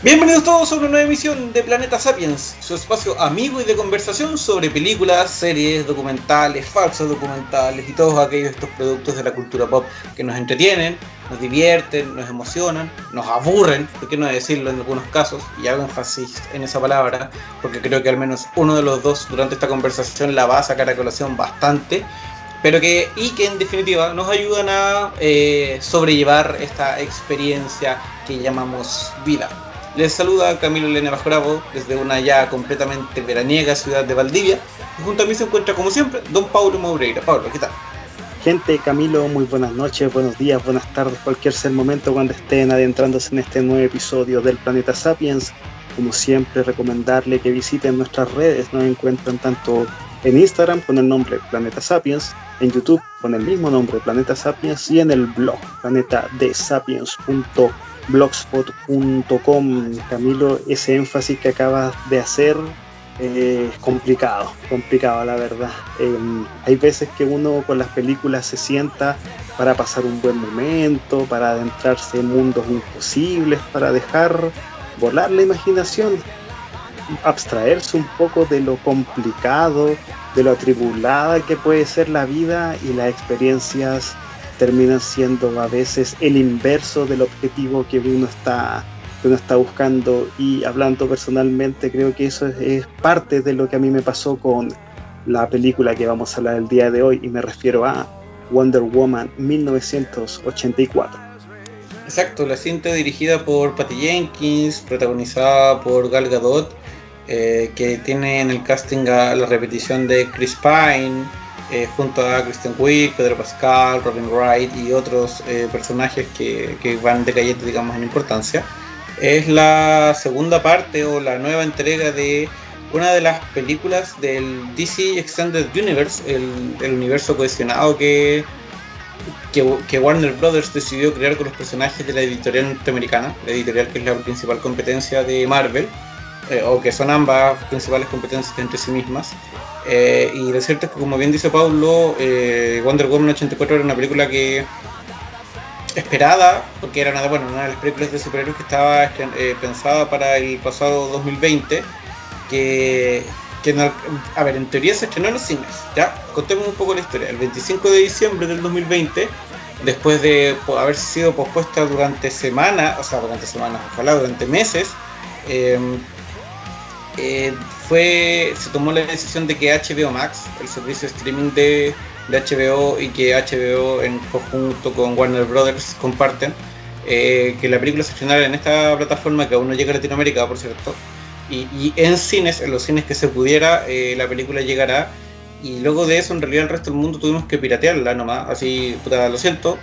Bienvenidos todos a una nueva emisión de Planeta Sapiens, su espacio amigo y de conversación sobre películas, series, documentales, falsos documentales y todos aquellos estos productos de la cultura pop que nos entretienen, nos divierten, nos emocionan, nos aburren, por qué no decirlo en algunos casos, y hago énfasis en esa palabra, porque creo que al menos uno de los dos durante esta conversación la va a sacar a colación bastante, pero que, y que en definitiva nos ayudan a eh, sobrellevar esta experiencia que llamamos vida. Les saluda Camilo Elena Bajorabo desde una ya completamente veraniega ciudad de Valdivia. Y junto a mí se encuentra, como siempre, don Paulo Moureira. Pablo, ¿qué tal? Gente, Camilo, muy buenas noches, buenos días, buenas tardes, cualquier sea el momento cuando estén adentrándose en este nuevo episodio del Planeta Sapiens. Como siempre, recomendarle que visiten nuestras redes. Nos encuentran tanto en Instagram con el nombre Planeta Sapiens, en YouTube con el mismo nombre Planeta Sapiens y en el blog planetadesapiens.com blogspot.com. Camilo, ese énfasis que acabas de hacer es complicado, complicado la verdad. Em, hay veces que uno con las películas se sienta para pasar un buen momento, para adentrarse en mundos imposibles, para dejar volar la imaginación, abstraerse un poco de lo complicado, de lo atribulada que puede ser la vida y las experiencias terminan siendo a veces el inverso del objetivo que uno está que uno está buscando y hablando personalmente creo que eso es, parte de lo que a mí me pasó con la película que vamos a hablar el día de hoy y me refiero a Wonder Woman 1984. Exacto, la cinta dirigida por Patty Jenkins, protagonizada por Gal Gadot, eh, que tiene en el casting la repetición de Chris Pine, eh, junto a Kristen Wiig, Pedro Pascal, Robin Wright y otros eh, personajes que, que, van decayendo, digamos, en importancia. Es la segunda parte o la nueva entrega de una de las películas del DC Extended Universe, el, universo cohesionado que, que, Warner Brothers decidió crear con los personajes de la editorial norteamericana, la editorial que es la principal competencia de Marvel, eh, o que son ambas principales competencias entre sí mismas. Eh, y lo cierto es que, como bien dice Paulo, eh, Wonder Woman 84 era una película que esperada, porque era una, bueno, una de las películas de superhéroes que estaba eh, pensada para el pasado 2020, que, que a ver, en teoría se estrenó en los cines, ya, contemos un poco la historia, el 25 de diciembre del 2020, después de haber sido pospuesta durante semanas, o sea, durante semanas, ojalá durante meses, eh, eh, fue se tomó la decisión de que HBO Max, el servicio de streaming de, HBO y que HBO en conjunto con Warner Brothers comparten, eh, que la película se estrenara en esta plataforma que aún no llega a Latinoamérica, por cierto, y, en cines, en los cines que se pudiera, eh, la película llegará. Y luego de eso, en realidad, el resto del mundo tuvimos que piratearla nomás. Así, puta, lo siento.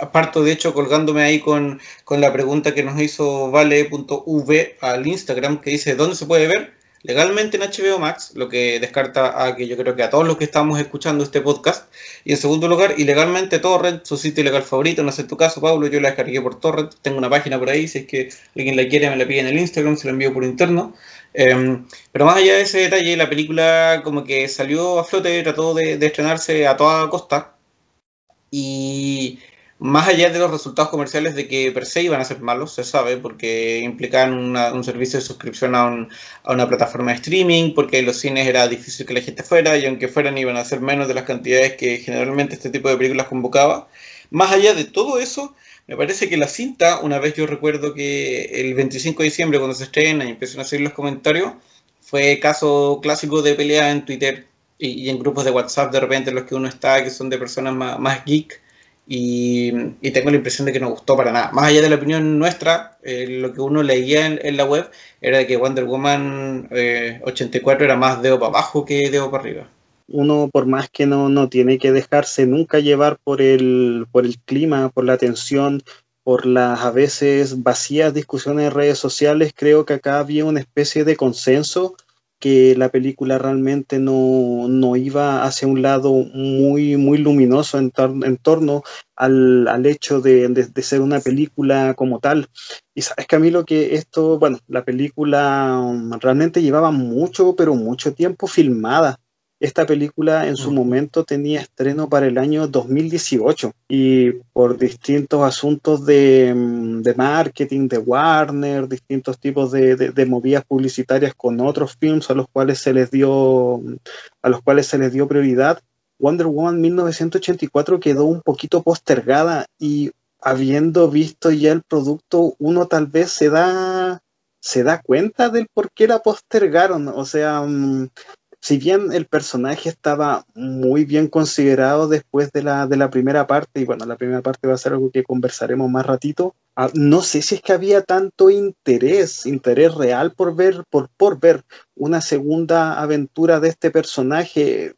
aparto, de hecho, colgándome ahí con, con la pregunta que nos hizo vale.v al Instagram, que dice: ¿Dónde se puede ver? Legalmente en HBO Max, lo que descarta a que yo creo que a todos los que estamos escuchando este podcast. Y en segundo lugar, ilegalmente Torrent, su sitio ilegal favorito, no sé tu caso, Pablo, yo la descargué por Torrent, tengo una página por ahí, si es que alguien la quiere me la pide en el Instagram, se la envío por interno. Em, pero más allá de ese detalle, la película como que salió a flote, trató de, de estrenarse a toda costa. Y más allá de los resultados comerciales de que per se iban a ser malos, se sabe, porque implicaban un servicio de suscripción a, una plataforma de streaming, porque en los cines era difícil que la gente fuera, y aunque fueran iban a ser menos de las cantidades que generalmente este tipo de películas convocaba. Más allá de todo eso, me parece que la cinta, una vez yo recuerdo que el 25 de diciembre cuando se estrena y empiezan a seguir los comentarios, fue caso clásico de pelea en Twitter y, en grupos de WhatsApp de repente en los que uno está, que son de personas más, más geek y, tengo la impresión de que no gustó para nada. Más allá de la opinión nuestra, eh, lo que uno leía en, la web era que Wonder Woman 84 eh, era más dedo para abajo que dedo para arriba. Uno, por más que no, no tiene que dejarse nunca llevar por el, por el clima, por la tensión, por las a veces vacías discusiones en redes sociales, creo que acá había una especie de consenso que la película realmente no, iba hacia un lado muy, muy luminoso en, torno al, hecho de, ser una película como tal. Y sabes, Camilo, que esto, bueno, la película um, realmente llevaba mucho, pero mucho tiempo filmada. Esta película en su momento tenía estreno para el año 2018 y por distintos asuntos de, mm, marketing, de Warner, distintos tipos de, movidas publicitarias con otros films a los cuales se les dio a los cuales se les dio prioridad, Wonder Woman 1984 quedó un poquito postergada y habiendo visto ya el producto, uno tal vez se da se da cuenta del por qué la postergaron. O sea, mm, si bien el personaje estaba muy bien considerado después de la, de la primera parte, y bueno, la primera parte va a ser algo que conversaremos más ratito, ah, no sé si es que había tanto interés, interés real por ver, por, por ver una segunda aventura de este personaje.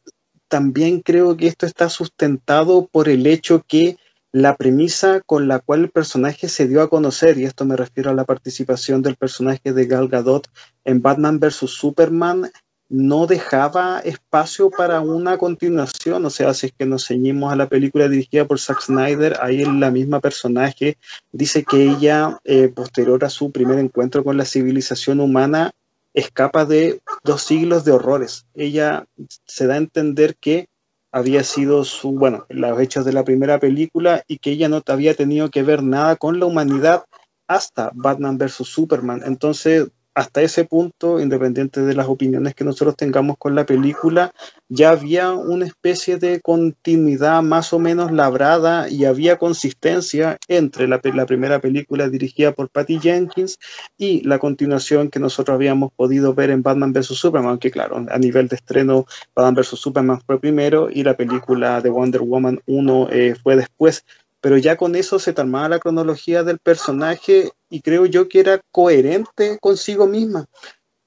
También creo que esto está sustentado por el hecho que la premisa con la cual el personaje se dio a conocer, y esto me refiero a la participación del personaje de Gal Gadot en Batman vs. Superman, no dejaba espacio para una continuación. O sea, si es que nos ceñimos a la película dirigida por Zack Snyder, ahí la misma personaje dice que ella, eh, posterior a su primer encuentro con la civilización humana, escapa de dos siglos de horrores. Ella se da a entender que había sido su, bueno, los hechos de la primera película y que ella no había tenido que ver nada con la humanidad hasta Batman vs. Superman. Entonces, hasta ese punto, independiente de las opiniones que nosotros tengamos con la película, ya había una especie de continuidad más o menos labrada y había consistencia entre la, primera película dirigida por Patty Jenkins y la continuación que nosotros habíamos podido ver en Batman vs. Superman, aunque claro, a nivel de estreno, Batman vs. Superman fue primero y la película de Wonder Woman 1 eh, fue después pero ya con eso se tomaba la cronología del personaje y creo yo que era coherente consigo misma.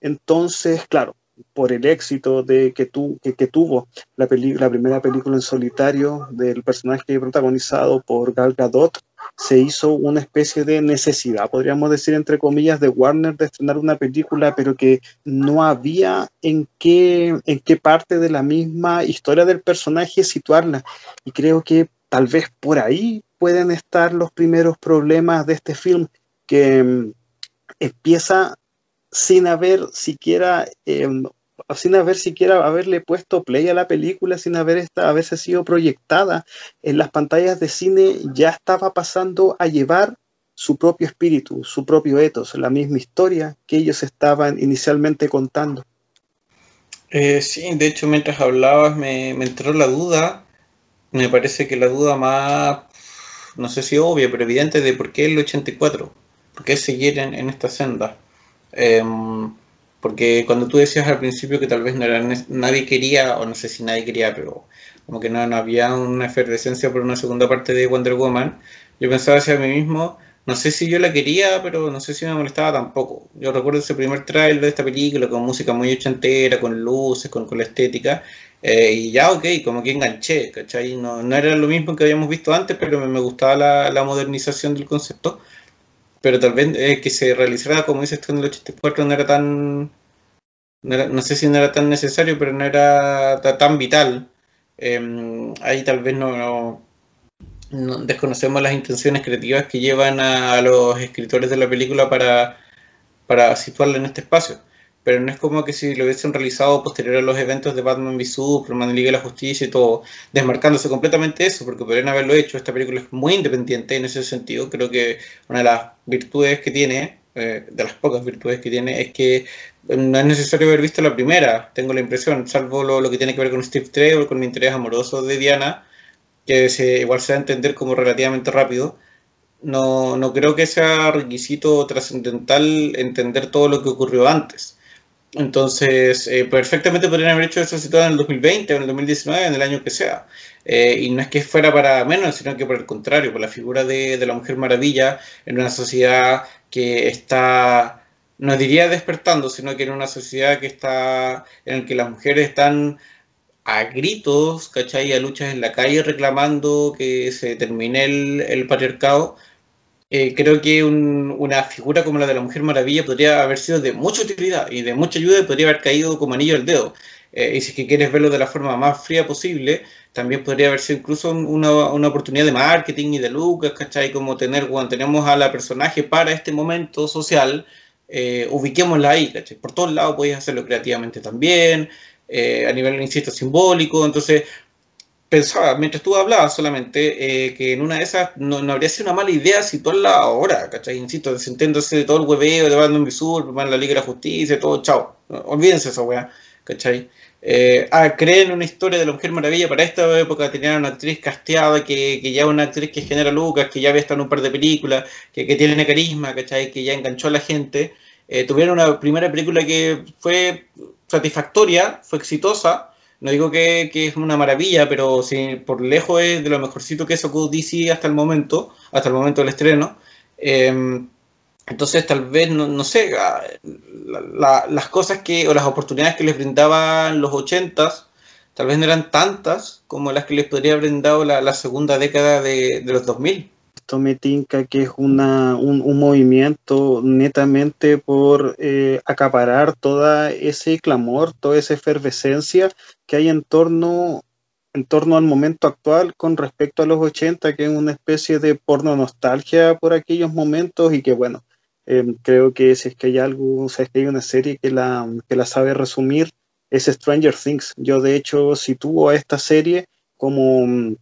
Entonces, claro, por el éxito de que, tu, que, tuvo la, la primera película en solitario del personaje protagonizado por Gal Gadot, se hizo una especie de necesidad, podríamos decir entre comillas, de Warner de estrenar una película, pero que no había en qué, en qué parte de la misma historia del personaje situarla. Y creo que Tal vez por ahí pueden estar los primeros problemas de este film que mm, empieza sin haber siquiera em, sin haber siquiera haberle puesto play a la película, sin haber esta, haberse sido proyectada en las pantallas de cine, ya estaba pasando a llevar su propio espíritu, su propio ethos, la misma historia que ellos estaban inicialmente contando. Eh, sí, de hecho mientras hablabas me, me entró la duda me parece que la duda más, no sé si obvia, pero evidente de por qué el 84, por qué seguir en, esta senda. Em, porque cuando tú decías al principio que tal vez no era, nadie quería, o no sé si nadie quería, pero como que no, había una efervescencia por una segunda parte de Wonder Woman, yo pensaba hacia mí mismo, no sé si yo la quería, pero no sé si me molestaba tampoco. Yo recuerdo ese primer trailer de esta película con música muy ochentera, con luces, con, con la estética, eh, y ya, ok, como que enganché, ¿cachai? No, no, era lo mismo que habíamos visto antes, pero me, gustaba la, modernización del concepto. Pero tal vez eh, que se realizara, como dices tú, en el 84 no era tan... No, sé si no era tan necesario, pero no era tan vital. Em, ahí tal vez no, no, desconocemos las intenciones creativas que llevan a, a, los escritores de la película para, para situarla en este espacio pero no es como que si lo hubiesen realizado posterior a los eventos de Batman v Superman, Liga de la Justicia y todo, desmarcándose completamente eso, porque podrían haberlo hecho. Esta película es muy independiente en ese sentido. Creo que una de las virtudes que tiene, eh, de las pocas virtudes que tiene, es que no es necesario haber visto la primera, tengo la impresión, salvo lo, que tiene que ver con Steve Trevor, con el interés amoroso de Diana, que se, igual se va a entender como relativamente rápido. No, no creo que sea requisito trascendental entender todo lo que ocurrió antes entonces, eh, perfectamente podrían haber hecho eso situado en el 2020 o en el 2019, en el año que sea. Eh, y no es que fuera para menos, sino que por el contrario, por la figura de, la Mujer Maravilla en una sociedad que está, no diría despertando, sino que en una sociedad que está, en la que las mujeres están a gritos, ¿cachai? A luchas en la calle reclamando que se termine el patriarcado eh, creo que una figura como la de la Mujer Maravilla podría haber sido de mucha utilidad y de mucha ayuda y podría haber caído como anillo al dedo. Eh, y si es que quieres verlo de la forma más fría posible, también podría haber sido incluso una, oportunidad de marketing y de lucas, ¿cachai? Como tener, cuando tenemos a la personaje para este momento social, eh, ubiquémosla ahí, ¿cachai? Por todos lados podéis hacerlo creativamente también, eh, a nivel, insisto, simbólico. Entonces, pensaba, mientras tú hablabas solamente, eh, que en una de esas no, habría sido una mala idea situarla ahora, ¿cachai? Insisto, desentendiéndose de todo el hueveo, de Batman Visur, la Liga de la Justicia, todo, chao. Olvídense esa weá, ¿cachai? Eh, ah, creen una historia de la Mujer Maravilla para esta época, tenían una actriz casteada que, que ya una actriz que genera lucas, que ya había estado en un par de películas, que, que tiene carisma, ¿cachai? Que ya enganchó a la gente. Eh, tuvieron una primera película que fue satisfactoria, fue exitosa. No digo que, que es una maravilla, pero sí, por lejos es de lo mejorcito que sacó DC hasta el momento, hasta el momento del estreno. Eh, entonces, tal vez, no, no sé, ah, las cosas que, o las oportunidades que les brindaban los ochentas, tal vez no eran tantas como las que les podría haber brindado la, segunda década de, de, los 2000. Esto me tinca que es una, un, movimiento netamente por eh, acaparar toda ese clamor, toda esa efervescencia que hay en torno en torno al momento actual con respecto a los 80, que es una especie de porno nostalgia por aquellos momentos y que bueno, Em, creo que si es que hay algo, o sea, es que hay una serie que la, que la sabe resumir, es Stranger Things. Yo de hecho sitúo a esta serie como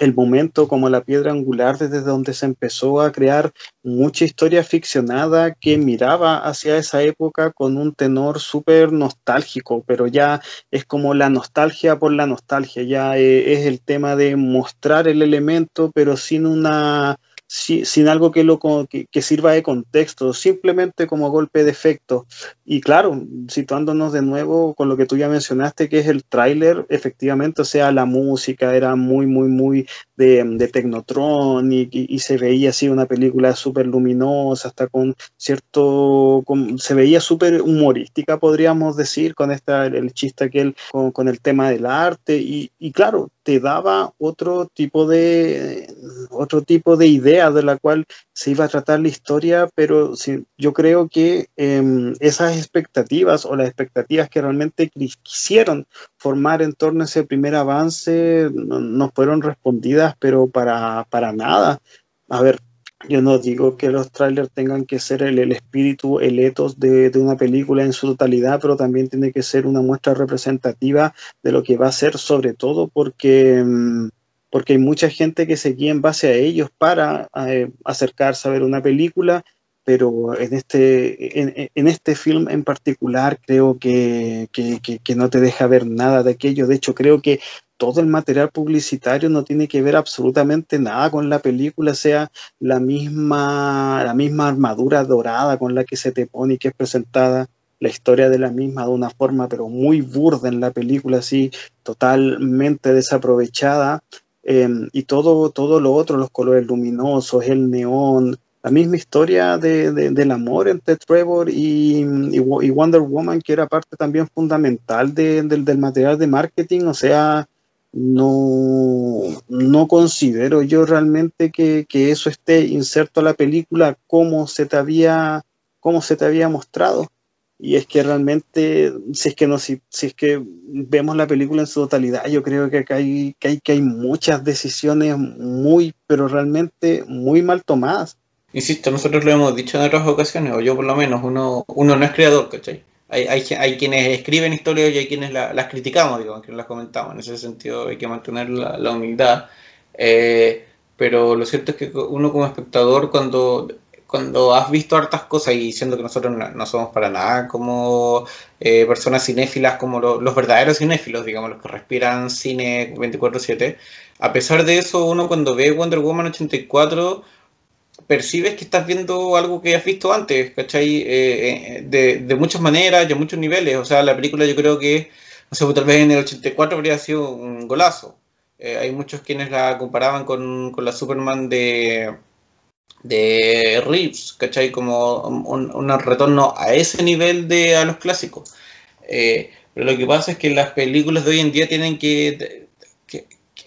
el momento, como la piedra angular desde donde se empezó a crear mucha historia ficcionada que miraba hacia esa época con un tenor súper nostálgico, pero ya es como la nostalgia por la nostalgia, ya eh, es el tema de mostrar el elemento, pero sin una sin algo que, lo, que, sirva de contexto, simplemente como golpe de efecto. Y claro, situándonos de nuevo con lo que tú ya mencionaste, que es el tráiler, efectivamente, o sea, la música era muy, muy, muy de, de Tecnotron y, se veía así una película súper luminosa, hasta con cierto, se veía súper humorística, podríamos decir, con esta, el, chiste aquel, con, con el tema del arte. Y, y claro, te daba otro tipo de otro tipo de idea de la cual se iba a tratar la historia, pero yo creo que em, esas expectativas o las expectativas que realmente quisieron formar en torno a ese primer avance no, fueron respondidas, pero para, para nada. A ver, yo no digo que los trailers tengan que ser el, espíritu, el etos de, una película en su totalidad, pero también tiene que ser una muestra representativa de lo que va a ser, sobre todo porque, mm, porque hay mucha gente que se guía en base a ellos para eh, acercarse a ver una película, pero en este, en, este film en particular creo que, que, no te deja ver nada de aquello. De hecho, creo que todo el material publicitario no tiene que ver absolutamente nada con la película, sea la misma, la misma armadura dorada con la que se te pone y que es presentada la historia de la misma de una forma pero muy burda en la película, así totalmente desaprovechada. Em, y todo, todo lo otro, los colores luminosos, el neón, la misma historia de, del amor entre Trevor y, y, Wonder Woman, que era parte también fundamental del material de marketing, o sea, no, no considero yo realmente que, eso esté inserto a la película como se te había, como se te había mostrado. Y es que realmente, si es que, no, si, es que vemos la película en su totalidad, yo creo que hay, que hay, que hay muchas decisiones muy, pero realmente muy mal tomadas. Insisto, nosotros lo hemos dicho en otras ocasiones, o yo por lo menos, uno, uno no es creador, ¿cachai? hay, hay, hay, quienes escriben historias y hay quienes las criticamos, digo, quienes las comentamos. En ese sentido hay que mantener la, humildad. Eh, pero lo cierto es que uno como espectador, cuando, cuando has visto hartas cosas y siendo que nosotros no, somos para nada como eh, personas cinéfilas, como los verdaderos cinéfilos, digamos, los que respiran cine 24/7, a pesar de eso, uno cuando ve Wonder Woman 84 percibes que estás viendo algo que has visto antes, ¿cachai? Eh, eh, de, muchas maneras y a muchos niveles. O sea, la película yo creo que, no sé, tal vez en el 84 habría sido un golazo. Hay muchos quienes la comparaban con, la Superman de, de Reeves, ¿cachai? Como un, retorno a ese nivel de a los clásicos. pero lo que pasa es que las películas de hoy en día tienen que,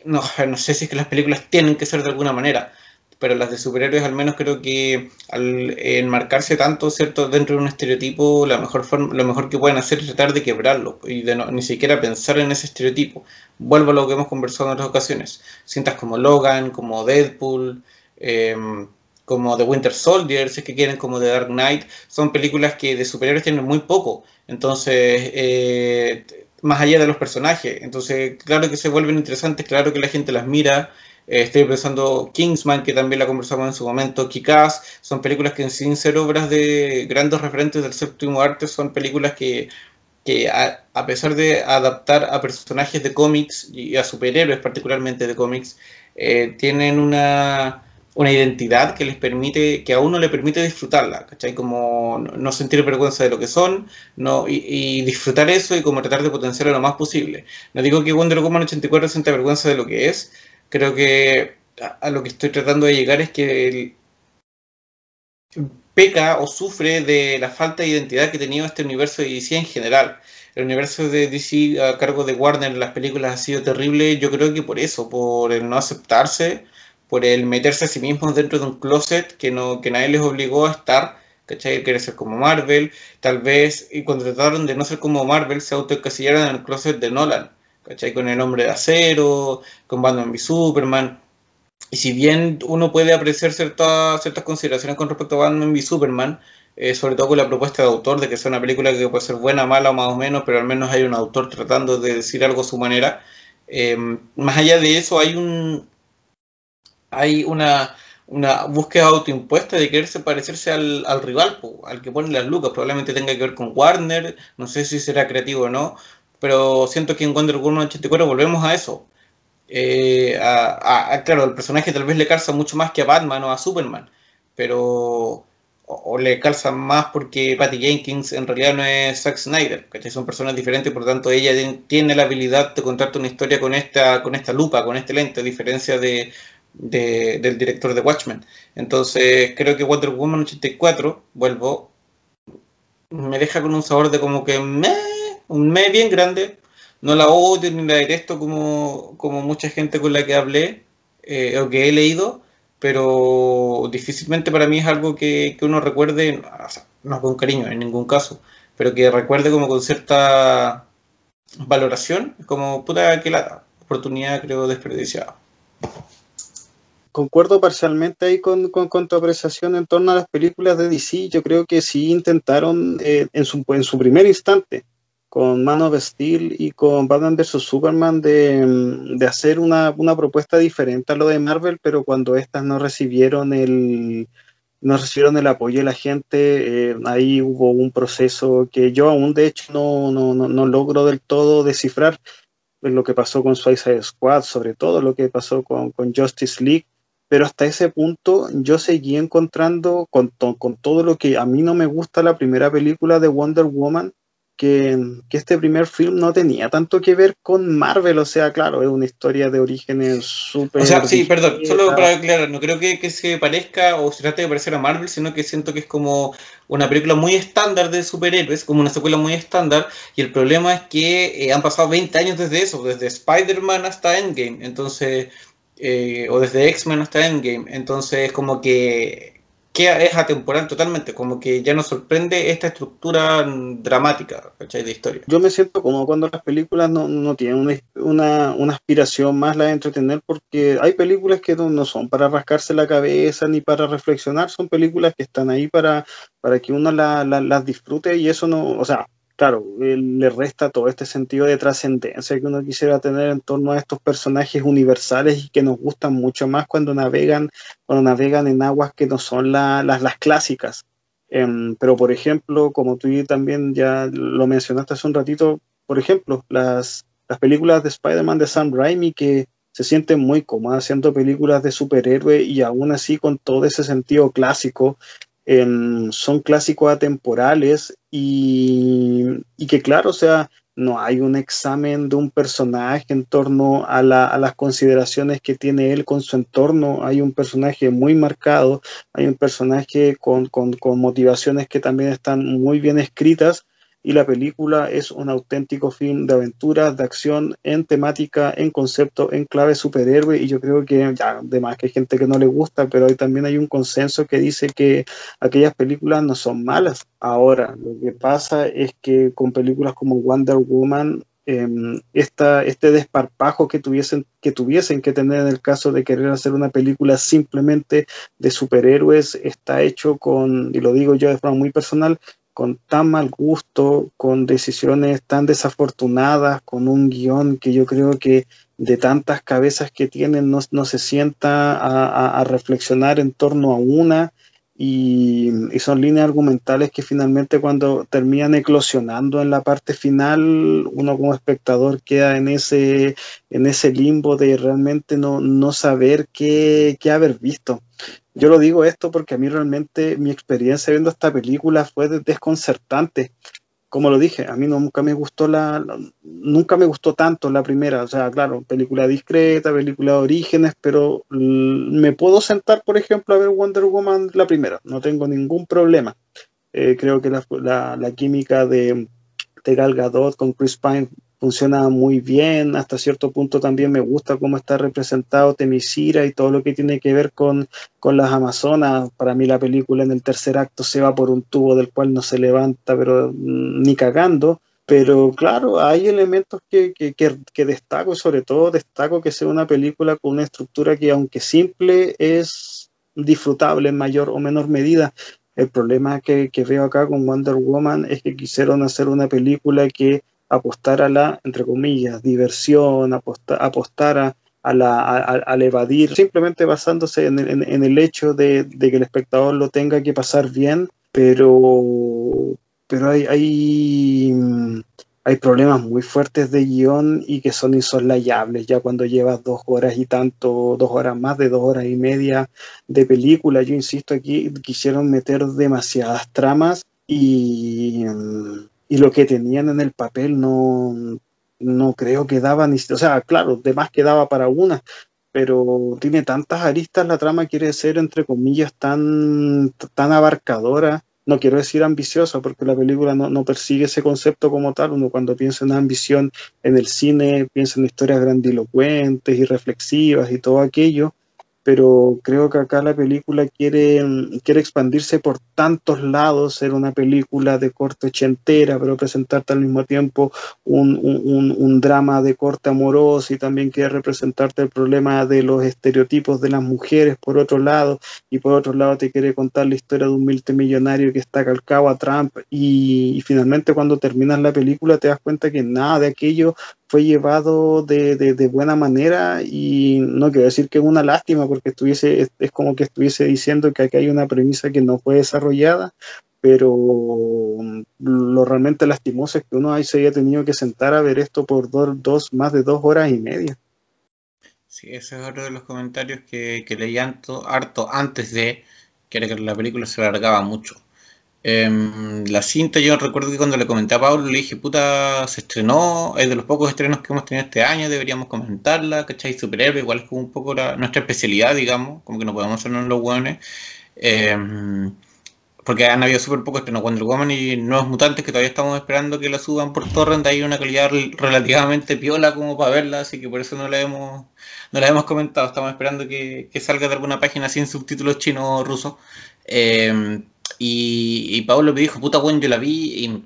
no, no sé si es que las películas tienen que ser de alguna manera pero las de superhéroes al menos creo que al enmarcarse tanto cierto dentro de un estereotipo la mejor forma, lo mejor que pueden hacer es tratar de quebrarlo y de no, ni siquiera pensar en ese estereotipo vuelvo a lo que hemos conversado en otras ocasiones cintas como Logan como Deadpool em, como The Winter Soldier si es que quieren como The Dark Knight son películas que de superhéroes tienen muy poco entonces eh, más allá de los personajes. Entonces, claro que se vuelven interesantes, claro que la gente las mira. Eh, estoy pensando Kingsman, que también la conversamos en su momento, Kikaz, son películas que sin ser obras de grandes referentes del séptimo arte, son películas que, que a, a, pesar de adaptar a personajes de cómics y a superhéroes particularmente de cómics, eh, tienen una, una identidad que les permite, que a uno le permite disfrutarla, ¿cachai? Como no sentir vergüenza de lo que son, no, y, disfrutar eso y como tratar de potenciarlo lo más posible. No digo que Wonder Woman 84 sienta vergüenza de lo que es, creo que a, lo que estoy tratando de llegar es que el, peca o sufre de la falta de identidad que ha tenido este universo de DC en general. El universo de DC a cargo de Warner en las películas ha sido terrible, yo creo que por eso, por el no aceptarse por el meterse a sí mismos dentro de un closet que, no, que nadie les obligó a estar, ¿cachai? Querer ser como Marvel, tal vez, y cuando trataron de no ser como Marvel, se autoencasillaron en el closet de Nolan, ¿cachai? Con el hombre de acero, con Batman v Superman. Y si bien uno puede apreciar ciertas, ciertas consideraciones con respecto a Batman v Superman, eh, sobre todo con la propuesta de autor de que sea una película que puede ser buena, mala o más o menos, pero al menos hay un autor tratando de decir algo a su manera. Eh, más allá de eso, hay un, hay una, una búsqueda autoimpuesta de quererse parecerse al, al rival, al que pone las lucas. Probablemente tenga que ver con Warner, no sé si será creativo o no, pero siento que en Wonder Woman 84 volvemos a eso. Eh, a, claro, el personaje tal vez le calza mucho más que a Batman o a Superman, pero o, le calza más porque Patty Jenkins en realidad no es Zack Snyder, que son personas diferentes, por tanto ella tiene la habilidad de contarte una historia con esta, con esta lupa, con este lente, a diferencia de, del director de Watchmen. Entonces creo que Wonder Woman 84, vuelvo, me deja con un sabor de como que me, un me bien grande. No la odio ni la detesto como, como mucha gente con la que hablé eh, o que he leído, pero difícilmente para mí es algo que, que uno recuerde, no con cariño en ningún caso, pero que recuerde como con cierta valoración, como puta que la oportunidad creo desperdiciada concuerdo parcialmente ahí con, tu apreciación en torno a las películas de DC. Yo creo que sí intentaron eh, en, su, primer instante, con Man of Steel y con Batman vs. Superman, de, hacer una, propuesta diferente a lo de Marvel, pero cuando estas no recibieron el, no recibieron el apoyo de la gente, eh, ahí hubo un proceso que yo aún de hecho no, no, no, logro del todo descifrar lo que pasó con Suicide Squad, sobre todo lo que pasó con, con Justice League, pero hasta ese punto yo seguí encontrando con, con, todo lo que a mí no me gusta la primera película de Wonder Woman, que, que, este primer film no tenía tanto que ver con Marvel, o sea, claro, es una historia de orígenes súper... O sea, sí, perdón, solo para aclarar, no creo que, que, se parezca o se trate de parecer a Marvel, sino que siento que es como una película muy estándar de superhéroes, como una secuela muy estándar, y el problema es que eh, han pasado 20 años desde eso, desde Spider-Man hasta Endgame, entonces eh, o desde X-Men hasta Endgame. Entonces, como que, es atemporal totalmente, como que ya nos sorprende esta estructura dramática de historia. Yo me siento como cuando las películas no, tienen una, aspiración más la de entretener, porque hay películas que no, son para rascarse la cabeza ni para reflexionar, son películas que están ahí para, para que uno las disfrute y eso no, o sea, claro, le resta todo este sentido de trascendencia que uno quisiera tener en torno a estos personajes universales y que nos gustan mucho más cuando navegan, cuando navegan en aguas que no son las, las clásicas. Em, pero, por ejemplo, como tú también ya lo mencionaste hace un ratito, por ejemplo, las, las películas de Spider-Man de Sam Raimi que se sienten muy cómodas haciendo películas de superhéroe y aún así con todo ese sentido clásico son clásicos atemporales y, que claro, o sea, no hay un examen de un personaje en torno a, las consideraciones que tiene él con su entorno. Hay un personaje muy marcado, hay un personaje con motivaciones que también están muy bien escritas y la película es un auténtico film de aventuras, de acción, en temática, en concepto, en clave superhéroe y yo creo que ya, además que hay gente que no le gusta, pero también hay un consenso que dice que aquellas películas no son malas. Ahora, lo que pasa es que con películas como Wonder Woman eh, este desparpajo que tuviesen, que tuviesen que tener en el caso de querer hacer una película simplemente de superhéroes está hecho con, y lo digo yo de forma muy personal, con tan mal gusto, con decisiones tan desafortunadas, con un guion que yo creo que de tantas cabezas que tienen no, se sienta a, reflexionar en torno a una y, son líneas argumentales que finalmente cuando terminan eclosionando en la parte final, uno como espectador queda en ese, en ese limbo de realmente no, no saber qué, qué haber visto. Yo lo digo esto porque a mí realmente mi experiencia viendo esta película fue desconcertante. Como lo dije, a mí nunca me gustó la, nunca me gustó tanto la primera, o sea, claro, película discreta, película de orígenes, pero me puedo sentar, por ejemplo, a ver Wonder Woman la primera, no tengo ningún problema. Eh, creo que la, la, química de, de Gal Gadot con Chris Pine funciona muy bien, hasta cierto punto también me gusta cómo está representado Temisira y todo lo que tiene que ver con, con las Amazonas. Para mí la película en el tercer acto se va por un tubo del cual no se levanta, pero mm, ni cagando. Pero claro, hay elementos que, que, que, destaco, sobre todo destaco que sea una película con una estructura que aunque simple es disfrutable en mayor o menor medida. El problema que, que veo acá con Wonder Woman es que quisieron hacer una película que apostar a la, entre comillas, diversión, apostar a, a la, al evadir, simplemente basándose en, en, el hecho de, de, que el espectador lo tenga que pasar bien, pero, pero hay, hay, hay problemas muy fuertes de guion y que son insoslayables ya cuando llevas dos horas y tanto, dos horas más de dos horas y media de película. Yo insisto aquí, quisieron meter demasiadas tramas y y lo que tenían en el papel no, no creo que daba ni, o sea, claro, de más que daba para una, pero tiene tantas aristas, la trama quiere ser, entre comillas, tan, tan abarcadora, no quiero decir ambiciosa, porque la película no, no, persigue ese concepto como tal, uno cuando piensa en ambición en el cine, piensa en historias grandilocuentes y reflexivas y todo aquello, pero creo que acá la película quiere, quiere expandirse por tantos lados, ser una película de corte ochentera, pero presentarte al mismo tiempo un, un, un, drama de corte amoroso y también quiere representarte el problema de los estereotipos de las mujeres por otro lado, y por otro lado te quiere contar la historia de un multimillonario que está calcado a Trump y finalmente cuando terminas la película te das cuenta que nada de aquello fue llevado de, de, buena manera y no quiero decir que es una lástima porque estuviese, es, como que estuviese diciendo que aquí hay una premisa que no fue desarrollada, pero lo realmente lastimoso es que uno ahí se haya tenido que sentar a ver esto por dos, más de dos horas y media. Sí, ese es otro de los comentarios que, que harto, harto antes de que la película se alargaba mucho. Em, la cinta, yo recuerdo que cuando le comenté a Pablo, le dije, puta, se estrenó, es de los pocos estrenos que hemos tenido este año, deberíamos comentarla, ¿cachai? Superhéroe, igual es un poco nuestra especialidad, digamos, como que no podemos hacernos los hueones. Em, porque han habido súper pocos estrenos Wonder Woman y Nuevos Mutantes que todavía estamos esperando que la suban por torrent, hay una calidad relativamente piola como para verla, así que por eso no la hemos, no la hemos comentado, estamos esperando que, salga de alguna página sin subtítulos chino o rusos. Eh, y, Pablo me dijo, puta bueno, yo la vi y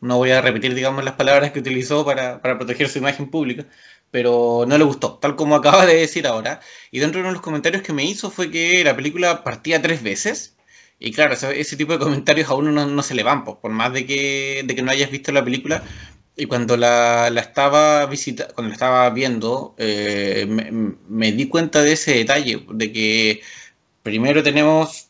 no voy a repetir, digamos, las palabras que utilizó para, proteger su imagen pública, pero no le gustó, tal como acaba de decir ahora. Y dentro de uno de los comentarios que me hizo fue que la película partía tres veces. Y claro, ese, tipo de comentarios a uno no, se le van, pues, por más de que, de que no hayas visto la película. Y cuando la, estaba visita, cuando la estaba viendo, eh, me di cuenta de ese detalle, de que primero tenemos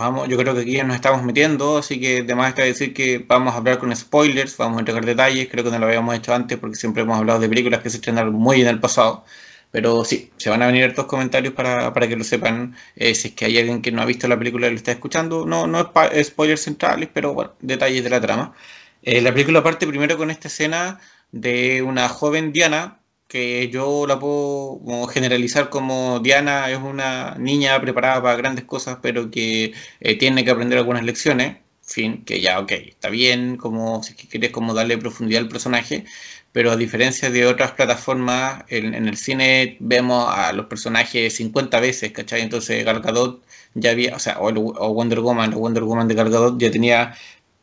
Vamos, yo creo que aquí ya nos estamos metiendo, así que además está decir que vamos a hablar con spoilers, vamos a entregar detalles, creo que no lo habíamos hecho antes porque siempre hemos hablado de películas que se estrenaron muy en el pasado, pero sí, se van a venir estos comentarios para, para que lo sepan, eh, si es que hay alguien que no ha visto la película y lo está escuchando, no, no es spoilers centrales, pero bueno, detalles de la trama. Eh, la película parte primero con esta escena de una joven Diana, que yo la puedo generalizar como Diana es una niña preparada para grandes cosas, pero que eh, tiene que aprender algunas lecciones. fin, que ya, ok, está bien, como si quieres como darle profundidad al personaje, pero a diferencia de otras plataformas, en, el cine vemos a los personajes 50 veces, ¿cachai? Entonces Gal Gadot ya había, o sea, o, Wonder Woman, o Wonder Woman de Gal Gadot ya tenía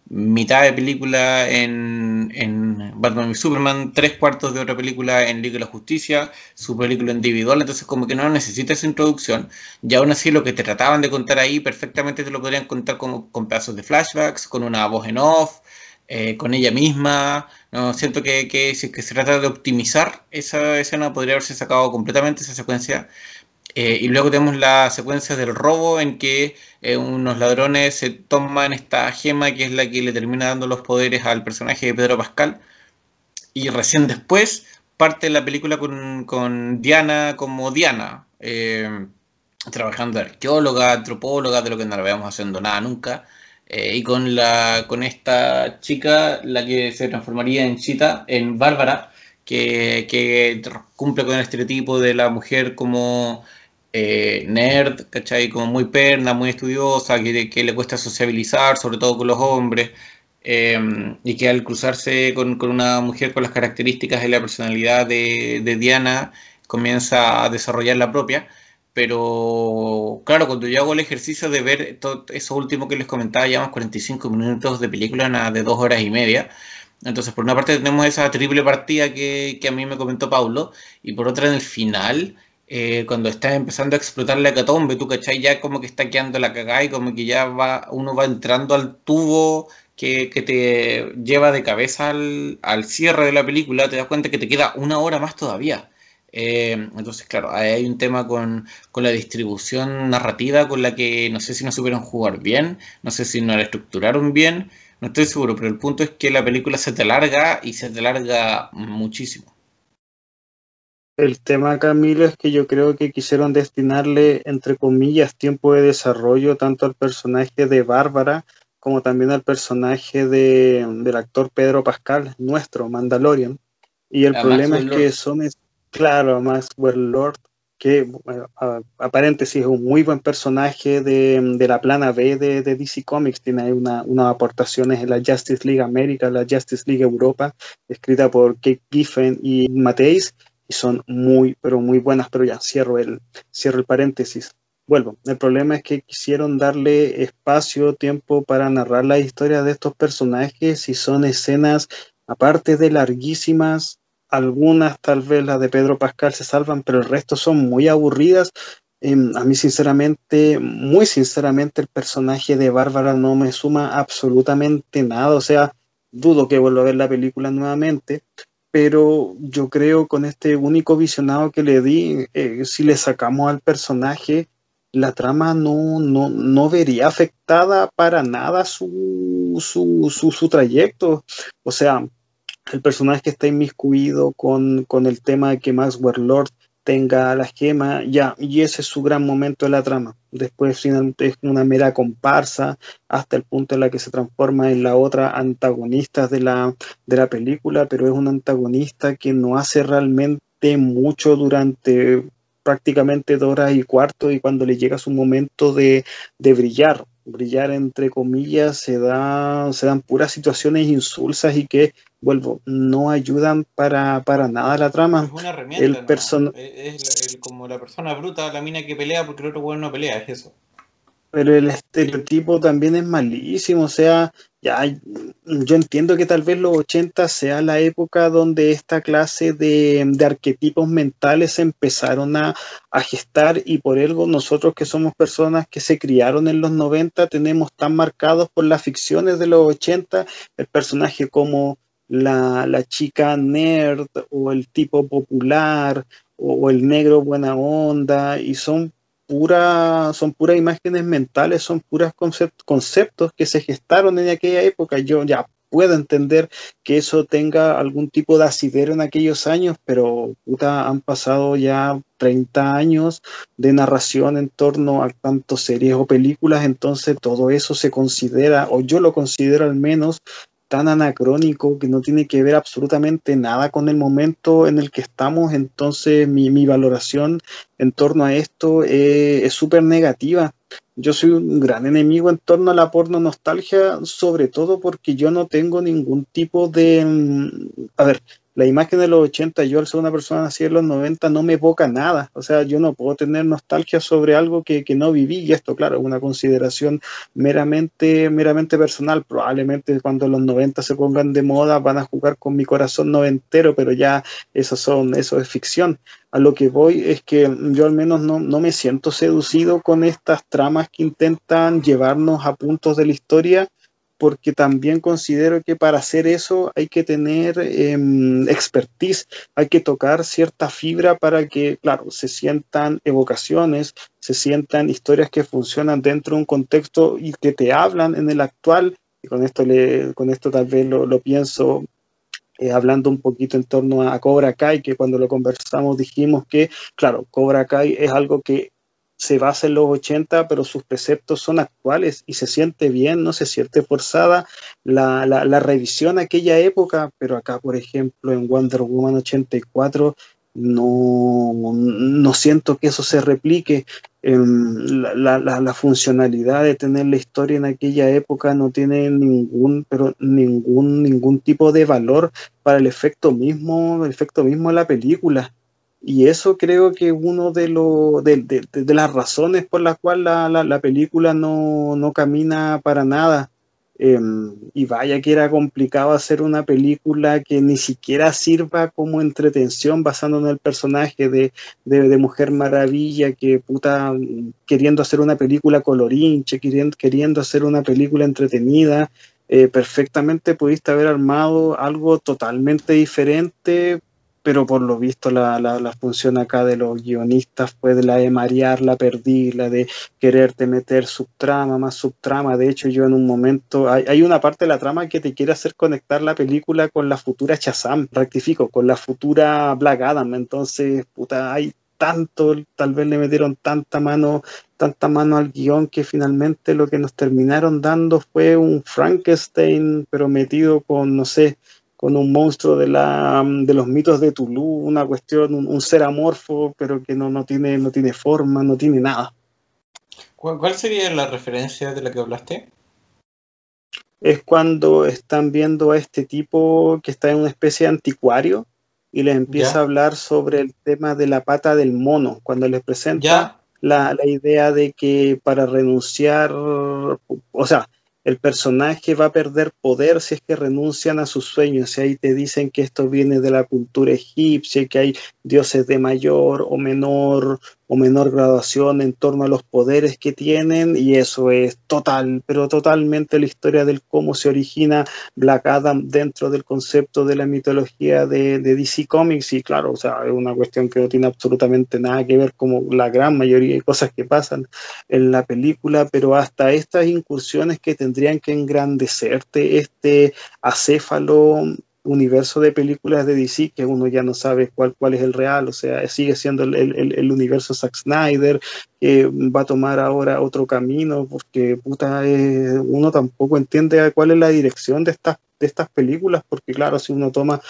mitad de película en Batman y Superman, tres cuartos de otra película en Liga de la Justicia, su película individual, entonces como que no necesita esa introducción. Y aún así lo que te trataban de contar ahí perfectamente te lo podrían contar como, con pedazos de flashbacks, con una voz en off, eh, con ella misma. No siento que, que si que se trata de optimizar esa escena podría haberse sacado completamente esa secuencia eh, y luego tenemos la secuencia del robo en que eh, unos ladrones se toman esta gema que es la que le termina dando los poderes al personaje de Pedro Pascal. Y recién después parte la película con, Diana como Diana, eh, trabajando de arqueóloga, antropóloga, de lo que no la veamos haciendo nada nunca. y con, la, con esta chica, la que se transformaría en Chita, en Bárbara, que, que cumple con el estereotipo de la mujer como eh, nerd, ¿cachai? Como muy perna, muy estudiosa, que, le cuesta sociabilizar, sobre todo con los hombres, eh, y que al cruzarse con, una mujer con las características de la personalidad de, Diana, comienza a desarrollar la propia. Pero claro, cuando yo hago el ejercicio de ver todo eso último que les comentaba, llevamos 45 minutos de película de dos horas y media. Entonces, por una parte tenemos esa triple partida que, que a mí me comentó Paulo, y por otra en el final eh, cuando estás empezando a explotar la hecatombe, tú cachai, ya como que está quedando la cagada y como que ya va, uno va entrando al tubo que, te lleva de cabeza al, cierre de la película, te das cuenta que te queda una hora más todavía. Eh, entonces, claro, hay un tema con, la distribución narrativa con la que no sé si no supieron jugar bien, no sé si no la estructuraron bien, no estoy seguro, pero el punto es que la película se te larga y se te larga muchísimo. El tema, Camilo, es que yo creo que quisieron destinarle, entre comillas, tiempo de desarrollo tanto al personaje de Bárbara como también al personaje de, del actor Pedro Pascal, nuestro Mandalorian. Y el problema es que son, claro, Maxwell Lord, que a, paréntesis es un muy buen personaje de, la plana B de, DC Comics, tiene una, unas aportaciones en la Justice League América, la Justice League Europa, escrita por Kate Giffen y Mateis, y son muy, pero muy buenas, pero ya cierro el, cierro el paréntesis. Vuelvo, el problema es que quisieron darle espacio, tiempo para narrar la historia de estos personajes y son escenas, aparte de larguísimas, algunas tal vez las de Pedro Pascal se salvan, pero el resto son muy aburridas. Em, a mí sinceramente, muy sinceramente, el personaje de Bárbara no me suma absolutamente nada, o sea, dudo que vuelva a ver la película nuevamente, pero yo creo con este único visionado que le di, eh, si le sacamos al personaje, la trama no, no, vería afectada para nada su, su, su, trayecto. O sea, el personaje que está inmiscuido con, con el tema de que Max Warlord tenga la gema, ya, y ese es su gran momento de la trama. Después finalmente es una mera comparsa hasta el punto en la que se transforma en la otra antagonista de la, de la película, pero es un antagonista que no hace realmente mucho durante prácticamente dos horas y cuarto y cuando le llega su momento de brillar, brillar entre comillas, se, da, se dan puras situaciones insulsas y que vuelvo, no ayudan para, para nada la trama. Es una herramienta. El es, como la persona bruta, la mina que pelea porque el otro bueno no pelea, es eso. Pero el estereotipo también es malísimo, o sea, ya yo entiendo que tal vez los 80 sea la época donde esta clase de, de arquetipos mentales empezaron a, a, gestar y por algo nosotros que somos personas que se criaron en los 90 tenemos tan marcados por las ficciones de los 80 el personaje como la, la chica nerd o el tipo popular o, el negro buena onda y son pura, son puras imágenes mentales, son puras conceptos que se gestaron en aquella época. Yo ya puedo entender que eso tenga algún tipo de asidero en aquellos años, pero puta, han pasado ya 30 años de narración en torno a tantos series o películas, entonces todo eso se considera, o yo lo considero al menos, tan anacrónico que no tiene que ver absolutamente nada con el momento en el que estamos, entonces mi, valoración en torno a esto es súper negativa. Yo soy un gran enemigo en torno a la porno nostalgia, sobre todo porque yo no tengo ningún tipo de... A ver, la imagen de los 80, yo al ser una persona así en los 90 no me evoca nada, o sea, yo no puedo tener nostalgia sobre algo que, que no viví. Y esto, claro, es una consideración meramente, meramente personal, probablemente cuando los 90 se pongan de moda van a jugar con mi corazón noventero, pero ya eso, son, eso es ficción. A lo que voy es que yo al menos no, no me siento seducido con estas tramas que intentan llevarnos a puntos de la historia porque también considero que para hacer eso hay que tener em, expertise, hay que tocar cierta fibra para que, claro, se sientan evocaciones, se sientan historias que funcionan dentro de un contexto y que te hablan en el actual, y con esto, le, con esto tal vez lo, pienso eh, hablando un poquito en torno a Cobra Kai, que cuando lo conversamos dijimos que, claro, Cobra Kai es algo que se basa en los 80, pero sus preceptos son actuales y se siente bien, no se siente forzada la, la, revisión a aquella época, pero acá, por ejemplo, en Wonder Woman 84, no, no siento que eso se replique. La, la, la, funcionalidad de tener la historia en aquella época no tiene ningún, pero ningún, ningún tipo de valor para el efecto mismo, el efecto mismo de la película. Y eso creo que es uno de, de, las razones por las cuales la, película no, camina para nada. Em, y vaya que era complicado hacer una película que ni siquiera sirva como entretención basando en el personaje de, Mujer Maravilla, que puta, queriendo hacer una película colorinche, queriendo, queriendo hacer una película entretenida, eh, perfectamente pudiste haber armado algo totalmente diferente, pero por lo visto la, la, función acá de los guionistas fue de la de marear, la perdí, la de quererte meter subtrama, más subtrama. De hecho, yo en un momento, hay, una parte de la trama que te quiere hacer conectar la película con la futura Shazam, rectifico, con la futura Black Adam. Entonces, puta, hay tanto, tal vez le metieron tanta mano, tanta mano al guion que finalmente lo que nos terminaron dando fue un Frankenstein, pero metido con, no sé, con un monstruo de, la, de los mitos de Tulu, una cuestión, un, ser amorfo, pero que no, no, tiene, no tiene forma, no tiene nada. ¿Cuál, sería la referencia de la que hablaste? Es cuando están viendo a este tipo que está en una especie de anticuario y les empieza a hablar sobre el tema de la pata del mono, cuando les presenta la, la idea de que para renunciar, o sea, el personaje va a perder poder si es que renuncian a sus sueños. Y ahí te dicen que esto viene de la cultura egipcia, que hay dioses de mayor o menor o menor graduación en torno a los poderes que tienen y eso es total, pero totalmente la historia del cómo se origina Black Adam dentro del concepto de la mitología de, DC Comics. Y claro, o sea, es una cuestión que no tiene absolutamente nada que ver como la gran mayoría de cosas que pasan en la película, pero hasta estas incursiones que tendrían que engrandecerte este acéfalo universo de películas de DC que uno ya no sabe cuál, cuál es el real, o sea, sigue siendo el, el, universo Zack Snyder, que va a tomar ahora otro camino, porque puta, uno tampoco entiende cuál es la dirección de estas, de estas películas, porque claro, si uno toma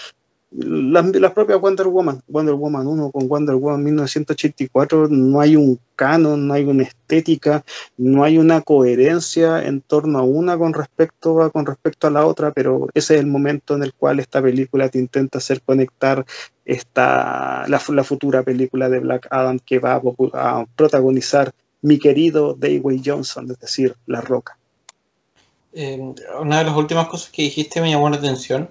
las, propias Wonder Woman, Wonder Woman 1 con Wonder Woman 1984, no hay un canon, no hay una estética, no hay una coherencia en torno a una con respecto a, con respecto a la otra, pero ese es el momento en el cual esta película te intenta hacer conectar esta, la, futura película de Black Adam que va a, protagonizar mi querido David Johnson, es decir, La Roca. Eh, una de las últimas cosas que dijiste me llamó la atención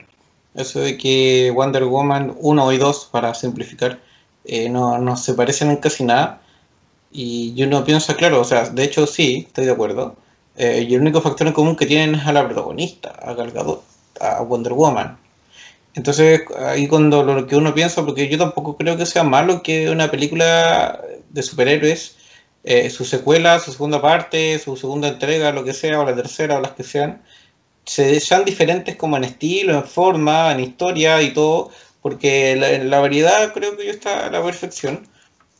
eso de que Wonder Woman 1 y 2, para simplificar, eh, no, se parecen en casi nada. Y yo no pienso, claro, o sea, de hecho sí, estoy de acuerdo. Eh, y el único factor en común que tienen es a la protagonista, a Gal a Wonder Woman. Entonces, ahí cuando lo que uno piensa, porque yo tampoco creo que sea malo que una película de superhéroes, eh, su secuela, su segunda parte, su segunda entrega, lo que sea, o la tercera, o las que sean, se, sean diferentes como en estilo, en forma, en historia y todo, porque la, la variedad creo que yo está a la perfección.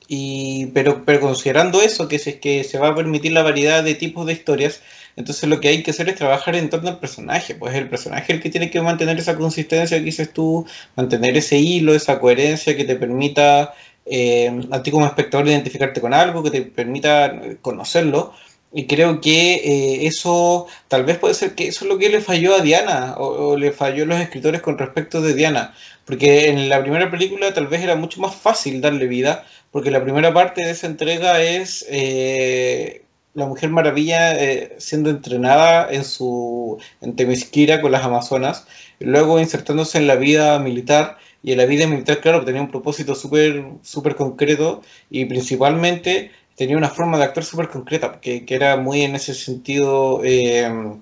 Y, pero, pero considerando eso, que, es que se va a permitir la variedad de tipos de historias, entonces lo que hay que hacer es trabajar en torno al personaje, pues el personaje el que tiene que mantener esa consistencia que dices tú, mantener ese hilo, esa coherencia que te permita eh, a ti como espectador identificarte con algo, que te permita conocerlo, y creo que eh, eso, tal vez puede ser que eso es lo que le falló a Diana, o, le falló a los escritores con respecto de Diana, porque en la primera película tal vez era mucho más fácil darle vida, porque la primera parte de esa entrega es eh, la Mujer Maravilla eh, siendo entrenada en su en Temisquira con las Amazonas, luego insertándose en la vida militar, y en la vida militar, claro, tenía un propósito súper super concreto, y principalmente tenía una forma de actuar súper concreta, que, que, era muy en ese sentido, eh,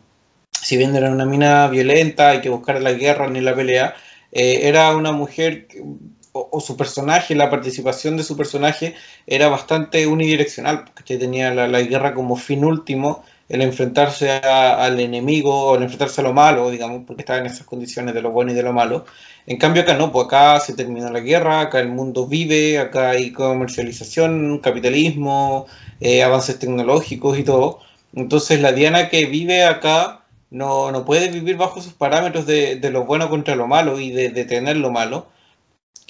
si bien era una mina violenta, hay que buscar la guerra ni la pelea, eh, era una mujer, o, su personaje, la participación de su personaje era bastante unidireccional, porque tenía la, la guerra como fin último, el enfrentarse al enemigo, o el enfrentarse a lo malo, digamos, porque estaba en esas condiciones de lo bueno y de lo malo. En cambio acá no, pues acá se terminó la guerra, acá el mundo vive, acá hay comercialización, capitalismo, eh, avances tecnológicos y todo. Entonces la Diana que vive acá no, no puede vivir bajo esos parámetros de, de, lo bueno contra lo malo y de, de tener lo malo,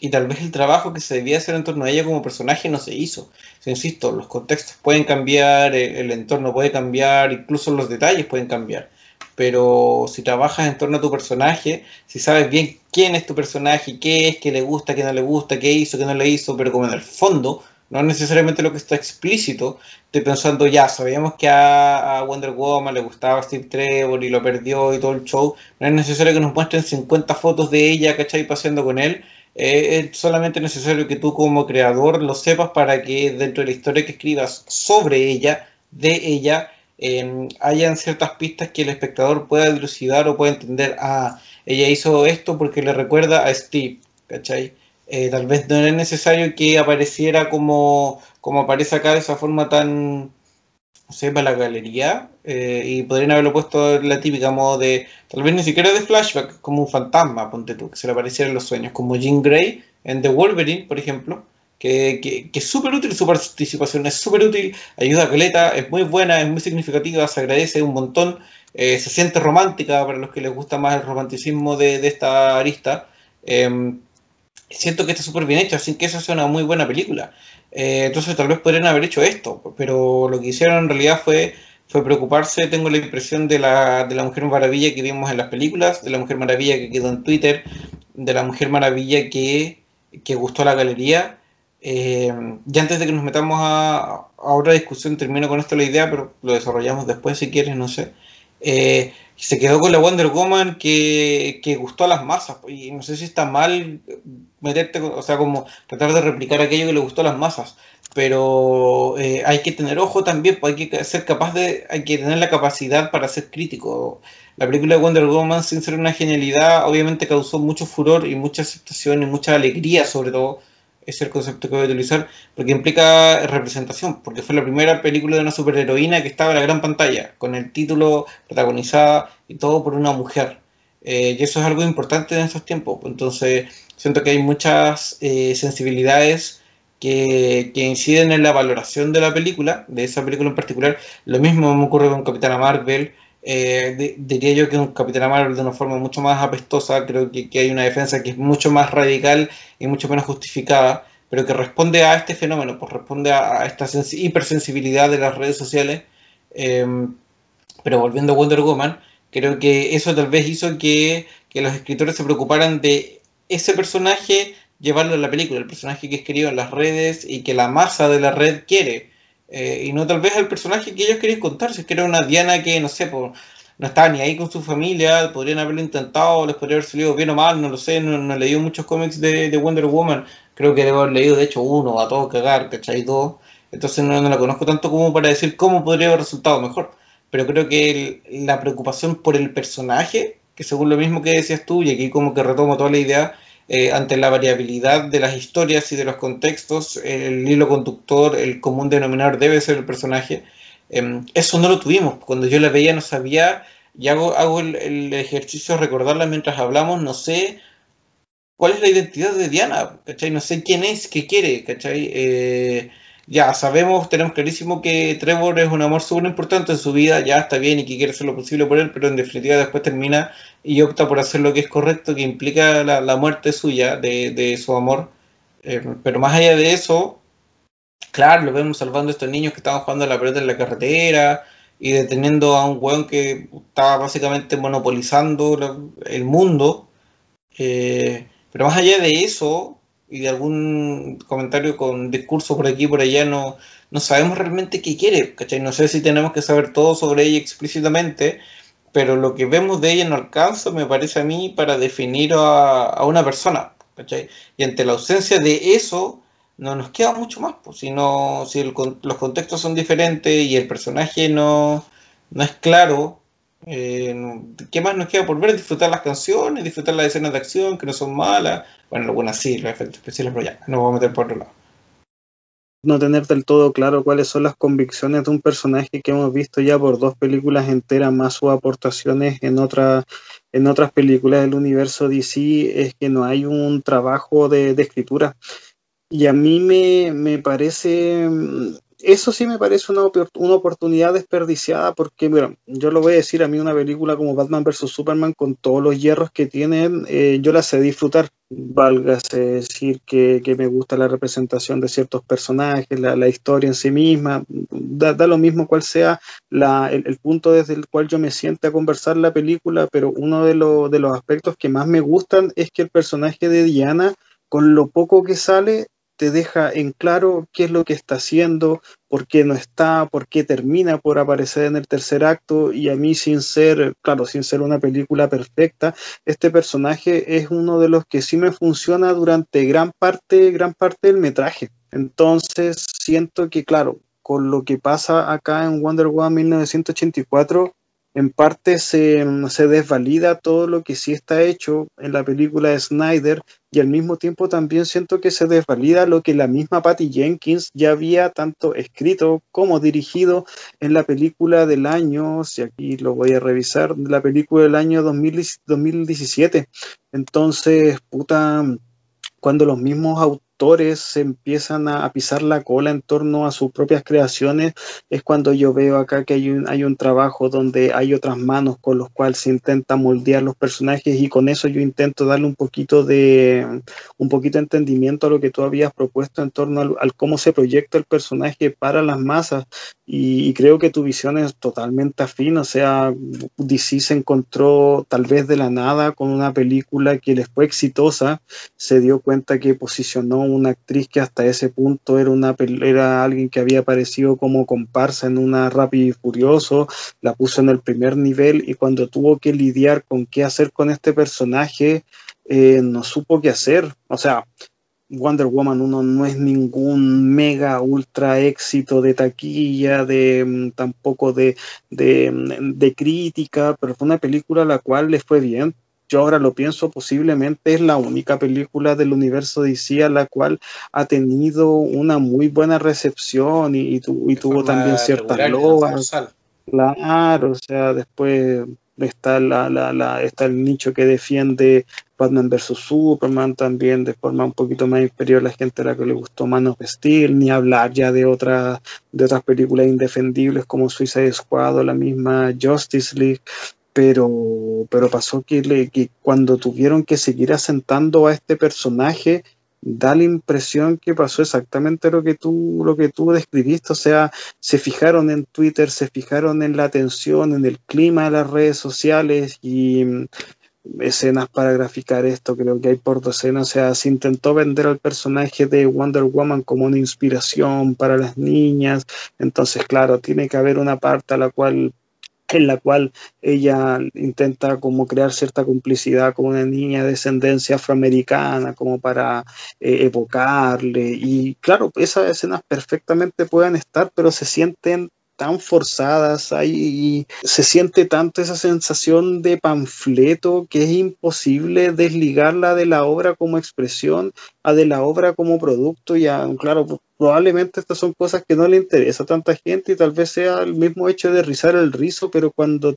y tal vez el trabajo que se debía hacer en torno a ella como personaje no se hizo. insisto, los contextos pueden cambiar, el, entorno puede cambiar, incluso los detalles pueden cambiar. Pero si trabajas en torno a tu personaje, si sabes bien quién es tu personaje, qué es, qué le gusta, qué no le gusta, qué hizo, qué no le hizo, pero como en el fondo, no necesariamente lo que está explícito, estoy pensando ya, sabíamos que a, Wonder Woman le gustaba Steve Trevor y lo perdió y todo el show, no es necesario que nos muestren 50 fotos de ella, ¿cachai? Paseando con él, eh, es solamente necesario que tú como creador lo sepas para que dentro de la historia que escribas sobre ella, de ella, eh, hayan ciertas pistas que el espectador pueda dilucidar o pueda entender, ah, ella hizo esto porque le recuerda a Steve, ¿cachai? Eh, tal vez no era necesario que apareciera como, como aparece acá de esa forma tan, sepa la galería eh, y podrían haberlo puesto la típica modo de, tal vez ni siquiera de flashback, como un fantasma, ponte tú, que se le apareciera en los sueños, como Jean Grey en The Wolverine, por ejemplo, que, que, es súper útil su participación, es súper útil, ayuda a Caleta, es muy buena, es muy significativa, se agradece un montón, eh, se siente romántica para los que les gusta más el romanticismo de, de esta arista. Eh, siento que está súper bien hecha, así que esa es una muy buena película. Eh, entonces tal vez podrían haber hecho esto, pero lo que hicieron en realidad fue, fue preocuparse, tengo la impresión de la, de la Mujer Maravilla que vimos en las películas, de la Mujer Maravilla que quedó en Twitter, de la Mujer Maravilla que, que gustó a la galería. Eh, ya antes de que nos metamos a, a, otra discusión, termino con esto la idea, pero lo desarrollamos después si quieres, no sé. Eh, se quedó con la Wonder Woman que, que, gustó a las masas. Y no sé si está mal meterte, o sea, como tratar de replicar aquello que le gustó a las masas. Pero eh, hay que tener ojo también, pues hay que ser capaz de, hay que tener la capacidad para ser crítico. La película de Wonder Woman, sin ser una genialidad, obviamente causó mucho furor y mucha aceptación y mucha alegría, sobre todo es el concepto que voy a utilizar, porque implica representación, porque fue la primera película de una superheroína que estaba en la gran pantalla, con el título protagonizada y todo por una mujer. Eh, y eso es algo importante en estos tiempos. Entonces, siento que hay muchas eh, sensibilidades que, que, inciden en la valoración de la película, de esa película en particular. Lo mismo me ocurre con Capitana Marvel, eh, diría yo que un Capitán Marvel de una forma mucho más apestosa, creo que, hay una defensa que es mucho más radical y mucho menos justificada, pero que responde a este fenómeno, pues responde a, a esta hipersensibilidad de las redes sociales. Eh, pero volviendo a Wonder Woman, creo que eso tal vez hizo que, que, los escritores se preocuparan de ese personaje, llevarlo a la película, el personaje que es querido en las redes y que la masa de la red quiere. Eh, y no tal vez el personaje que ellos querían contar, si es que era una Diana que, no sé, pues, no estaba ni ahí con su familia, podrían haberlo intentado, les podría haber salido bien o mal, no lo sé, no, no he leído muchos cómics de, de, Wonder Woman, creo que debo haber leído de hecho uno, a todo cagar, ¿cachai? Dos, entonces no, no la conozco tanto como para decir cómo podría haber resultado mejor, pero creo que el, la preocupación por el personaje, que según lo mismo que decías tú, y aquí como que retomo toda la idea, eh, ante la variabilidad de las historias y de los contextos, el hilo conductor, el común denominador debe ser el personaje. Eh, eso no lo tuvimos. Cuando yo la veía no sabía, y hago, hago el, el, ejercicio de recordarla mientras hablamos, no sé cuál es la identidad de Diana, ¿cachai? No sé quién es, qué quiere, ¿cachai? Eh, ya sabemos, tenemos clarísimo que Trevor es un amor súper importante en su vida, ya está bien y que quiere hacer lo posible por él, pero en definitiva después termina y opta por hacer lo que es correcto, que implica la, la muerte suya de, de, su amor. Eh, pero más allá de eso, claro, lo vemos salvando a estos niños que estaban jugando a la pelota en la carretera y deteniendo a un weón que estaba básicamente monopolizando el mundo. Eh, pero más allá de eso, y de algún comentario con discurso por aquí y por allá, no, no sabemos realmente qué quiere, ¿cachai? No sé si tenemos que saber todo sobre ella explícitamente, pero lo que vemos de ella no alcanza, me parece a mí, para definir a, una persona, ¿cachai? Y ante la ausencia de eso, no nos queda mucho más, pues, si, si los contextos son diferentes y el personaje no, no es claro, eh, ¿qué más nos queda por ver? Disfrutar las canciones, disfrutar las escenas de acción que no son malas. Bueno, algunas sí, los efectos especiales, pero ya, nos vamos a meter por otro lado. No tener del todo claro cuáles son las convicciones de un personaje que hemos visto ya por dos películas enteras, más sus aportaciones en, otra, en otras películas del universo DC, es que no hay un trabajo de, de escritura. Y a mí me, me parece eso sí me parece una, una, oportunidad desperdiciada porque, bueno, yo lo voy a decir, a mí una película como Batman vs. Superman con todos los hierros que tienen, eh, yo la sé disfrutar. Válgase decir que, me gusta la representación de ciertos personajes, la, historia en sí misma, da, lo mismo cuál sea el, punto desde el cual yo me siente a conversar la película, pero uno de, de los aspectos que más me gustan es que el personaje de Diana, con lo poco que sale, te deja en claro qué es lo que está haciendo, por qué no está, por qué termina por aparecer en el tercer acto y a mí sin ser, claro, sin ser una película perfecta, este personaje es uno de los que sí me funciona durante gran parte, gran parte del metraje. Entonces siento que, claro, con lo que pasa acá en Wonder Woman 1984, en parte se, se, desvalida todo lo que sí está hecho en la película de Snyder y al mismo tiempo también siento que se desvalida lo que la misma Patty Jenkins ya había tanto escrito como dirigido en la película del año, si aquí lo voy a revisar, la película del año 2017. Entonces, puta, cuando los mismos autores se empiezan a, pisar la cola en torno a sus propias creaciones, es cuando yo veo acá que hay un, hay un trabajo donde hay otras manos con los cuales se intenta moldear los personajes y con eso yo intento darle un poquito de un poquito de entendimiento a lo que tú habías propuesto en torno al, cómo se proyecta el personaje para las masas y, creo que tu visión es totalmente afín, o sea, DC se encontró tal vez de la nada con una película que les fue exitosa, se dio cuenta que posicionó una actriz que hasta ese punto era, una, era alguien que había aparecido como comparsa en una Rápido y Furioso, la puso en el primer nivel y cuando tuvo que lidiar con qué hacer con este personaje, eh, no supo qué hacer. O sea, Wonder Woman 1 no es ningún mega ultra éxito de taquilla, de mm, tampoco de, de, mm, de, crítica, pero fue una película a la cual le fue bien yo ahora lo pienso, posiblemente es la única película del universo DC a la cual ha tenido una muy buena recepción y, tuvo también ciertas loas. Claro, o sea, después está, la, la, está el nicho que defiende Batman vs. Superman también de forma un poquito más inferior a la gente a la que le gustó Man vestir ni hablar ya de otras de otras películas indefendibles como Suicide Squad o la misma Justice League pero, pero pasó que, le, que cuando tuvieron que seguir asentando a este personaje, da la impresión que pasó exactamente lo que tú lo que tú describiste, o sea, se fijaron en Twitter, se fijaron en la atención, en el clima de las redes sociales y mm, escenas para graficar esto, creo que hay por docenas, o sea, se intentó vender al personaje de Wonder Woman como una inspiración para las niñas, entonces claro, tiene que haber una parte a la cual en la cual ella intenta como crear cierta complicidad con una niña de descendencia afroamericana como para eh, evocarle. Y claro esas escenas perfectamente pueden estar pero se sienten tan forzadas ahí se siente tanto esa sensación de panfleto que es imposible desligarla de la obra como expresión a de la obra como producto y claro probablemente estas son cosas que no le interesa a tanta gente y tal vez sea el mismo hecho de rizar el rizo pero cuando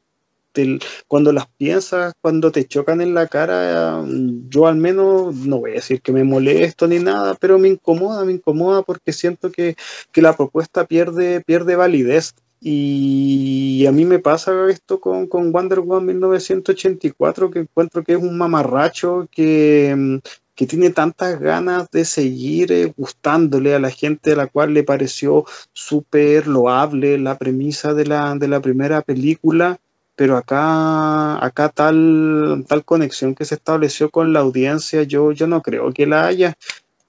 cuando las piensas, cuando te chocan en la cara, yo al menos no voy a decir que me molesto ni nada, pero me incomoda, me incomoda porque siento que, la propuesta pierde, pierde validez. Y a mí me pasa esto con, con Wonder Woman 1984, que encuentro que es un mamarracho que, que tiene tantas ganas de seguir eh, gustándole a la gente a la cual le pareció súper loable la premisa de la, de la primera película, pero acá, acá tal, tal conexión que se estableció con la audiencia, yo, yo no creo que la haya.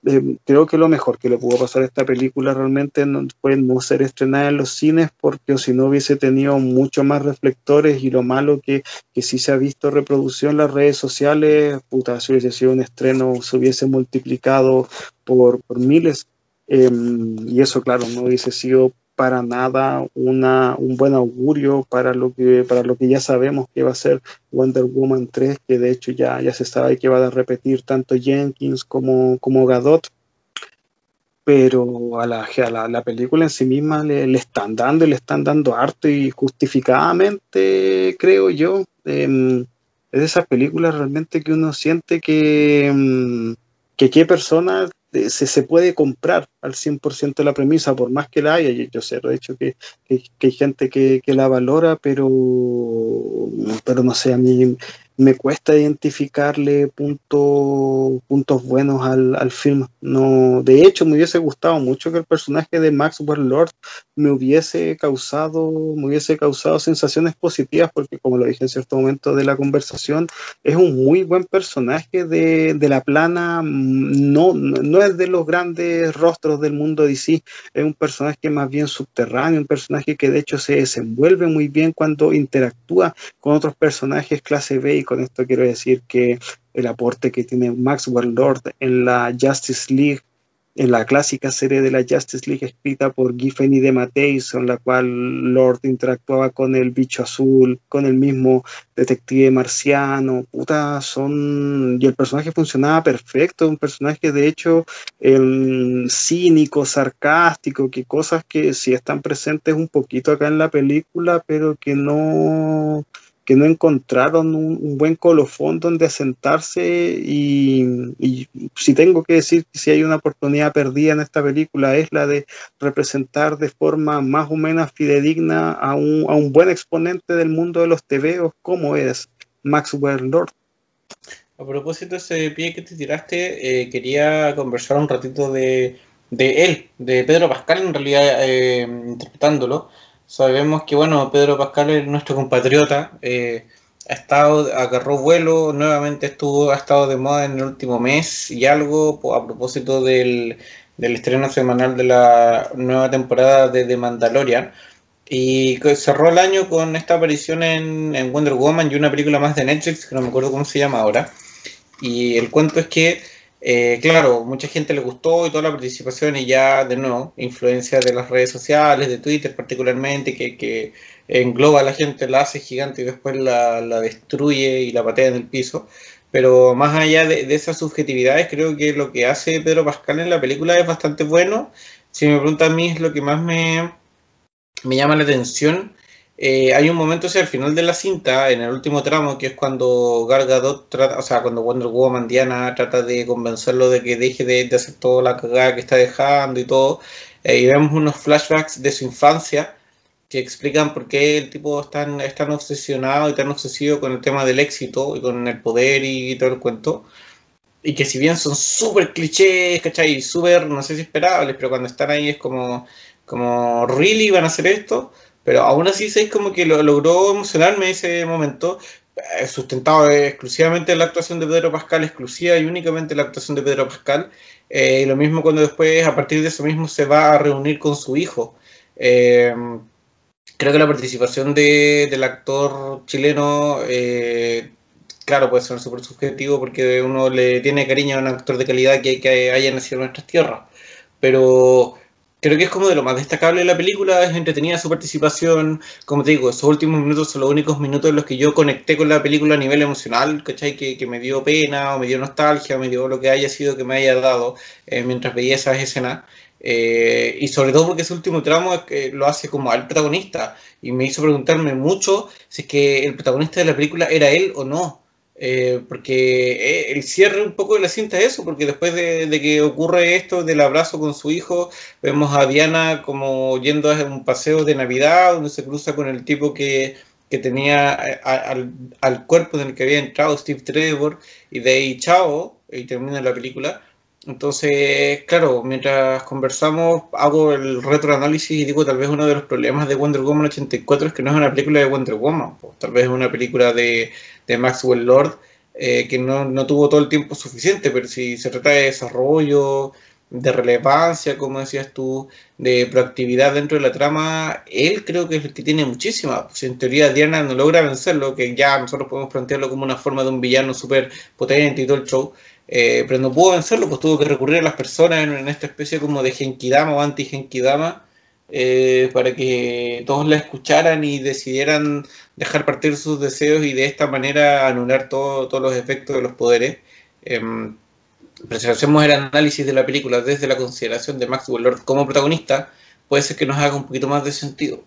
Eh, creo que lo mejor que le pudo pasar a esta película realmente fue no ser estrenada en los cines, porque si no hubiese tenido mucho más reflectores y lo malo que, que sí se ha visto reproducción en las redes sociales, puta, si hubiese sido un estreno, se hubiese multiplicado por, por miles. Em, y eso, claro, no hubiese sido para nada una, un buen augurio para lo, que, para lo que ya sabemos que va a ser Wonder Woman 3, que de hecho ya, ya se sabe que va a repetir tanto Jenkins como, como Gadot. Pero a la, a la, película en sí misma le, le, están dando le están dando harto y justificadamente, creo yo. Em, es de esas películas realmente que uno siente que, em, que qué persona se, se, puede comprar al 100% la premisa, por más que la haya. Yo sé, de hecho, que, que, que hay gente que, que, la valora, pero, pero no sé, a mí me cuesta identificarle punto, puntos buenos al, al, film. No, de hecho, me hubiese gustado mucho que el personaje de Maxwell Lord me hubiese causado, me hubiese causado sensaciones positivas, porque como lo dije en cierto momento de la conversación, es un muy buen personaje de, de la plana, no, no es de los grandes rostros del mundo DC, es un personaje más bien subterráneo, un personaje que de hecho se desenvuelve muy bien cuando interactúa con otros personajes clase B con esto quiero decir que el aporte que tiene Maxwell Lord en la Justice League, en la clásica serie de la Justice League escrita por Giffen y de Mateis, en la cual Lord interactuaba con el bicho azul, con el mismo detective marciano, puta, son... Y el personaje funcionaba perfecto, un personaje de hecho el cínico, sarcástico, que cosas que sí están presentes un poquito acá en la película, pero que no que no encontraron un, buen colofón donde asentarse y, si tengo que decir que si hay una oportunidad perdida en esta película es la de representar de forma más o menos fidedigna a un, a un buen exponente del mundo de los tebeos como es Maxwell Lord. A propósito de ese pie que te tiraste, eh, quería conversar un ratito de, de, él, de Pedro Pascal en realidad eh, interpretándolo Sabemos que, bueno, Pedro Pascal es nuestro compatriota. Eh, ha estado, agarró vuelo, nuevamente estuvo, ha estado de moda en el último mes y algo a propósito del, estreno semanal de la nueva temporada de The Mandalorian. Y cerró el año con esta aparición en, Wonder Woman y una película más de Netflix, que no me acuerdo cómo se llama ahora. Y el cuento es que eh, claro, mucha gente le gustó y toda la participación y ya de nuevo, influencia de las redes sociales, de Twitter particularmente, que, engloba a la gente, la hace gigante y después la, destruye y la patea en el piso. Pero más allá de, esas subjetividades, creo que lo que hace Pedro Pascal en la película es bastante bueno. Si me pregunta a mí es lo que más me, me llama la atención eh, hay un momento hacia el final de la cinta, en el último tramo, que es cuando Gal Gadot trata, o sea, cuando Wonder Woman Diana trata de convencerlo de que deje de, hacer toda la cagada que está dejando y todo, eh, y vemos unos flashbacks de su infancia que explican por qué el tipo es tan, obsesionado y tan obsesivo con el tema del éxito y con el poder y, todo el cuento. Y que si bien son súper clichés, ¿cachai? Súper, no sé si esperables, pero cuando están ahí es como, como, ¿really van a hacer esto? Pero aún así, es como que lo, logró emocionarme ese momento, eh, sustentado exclusivamente en la actuación de Pedro Pascal, exclusiva y únicamente la actuación de Pedro Pascal. Eh, lo mismo cuando después, a partir de eso mismo, se va a reunir con su hijo. Eh, creo que la participación del actor chileno, claro, puede ser súper subjetivo porque uno le tiene cariño a un actor de calidad que, que haya nacido en nuestras tierras. Pero creo que es como de lo más destacable de la película, es entretenida su participación, como te digo, esos últimos minutos son los únicos minutos en los que yo conecté con la película a nivel emocional, ¿cachai? Que, que me dio pena, o me dio nostalgia, me dio lo que haya sido que me haya dado eh, mientras veía esas escenas. Eh, y sobre todo porque ese último tramo lo hace como al protagonista y me hizo preguntarme mucho si es que el protagonista de la película era él o no. Eh, porque eh, el cierre un poco de la cinta es eso, porque después de, que ocurre esto del abrazo con su hijo, vemos a Diana como yendo a un paseo de Navidad, donde se cruza con el tipo que, tenía eh, al, cuerpo en el que había entrado Steve Trevor, y de ahí chao, y termina la película. Entonces, claro, mientras conversamos, hago el retroanálisis y digo, tal vez uno de los problemas de Wonder Woman 84 es que no es una película de Wonder Woman, pues, tal vez es una película de, Maxwell Lord eh, que no, no, tuvo todo el tiempo suficiente, pero si se trata de desarrollo, de relevancia, como decías tú, de proactividad dentro de la trama, él creo que es el que tiene muchísima. Si en teoría Diana no logra vencerlo, que ya nosotros podemos plantearlo como una forma de un villano súper potente y todo el show, eh, pero no pudo vencerlo, pues tuvo que recurrir a las personas en, esta especie como de Genkidama o anti-Genkidama eh, para que todos la escucharan y decidieran dejar partir sus deseos y de esta manera anular todos los efectos de los poderes. Eh, pero si hacemos el análisis de la película desde la consideración de Maxwell Lord como protagonista, puede ser que nos haga un poquito más de sentido.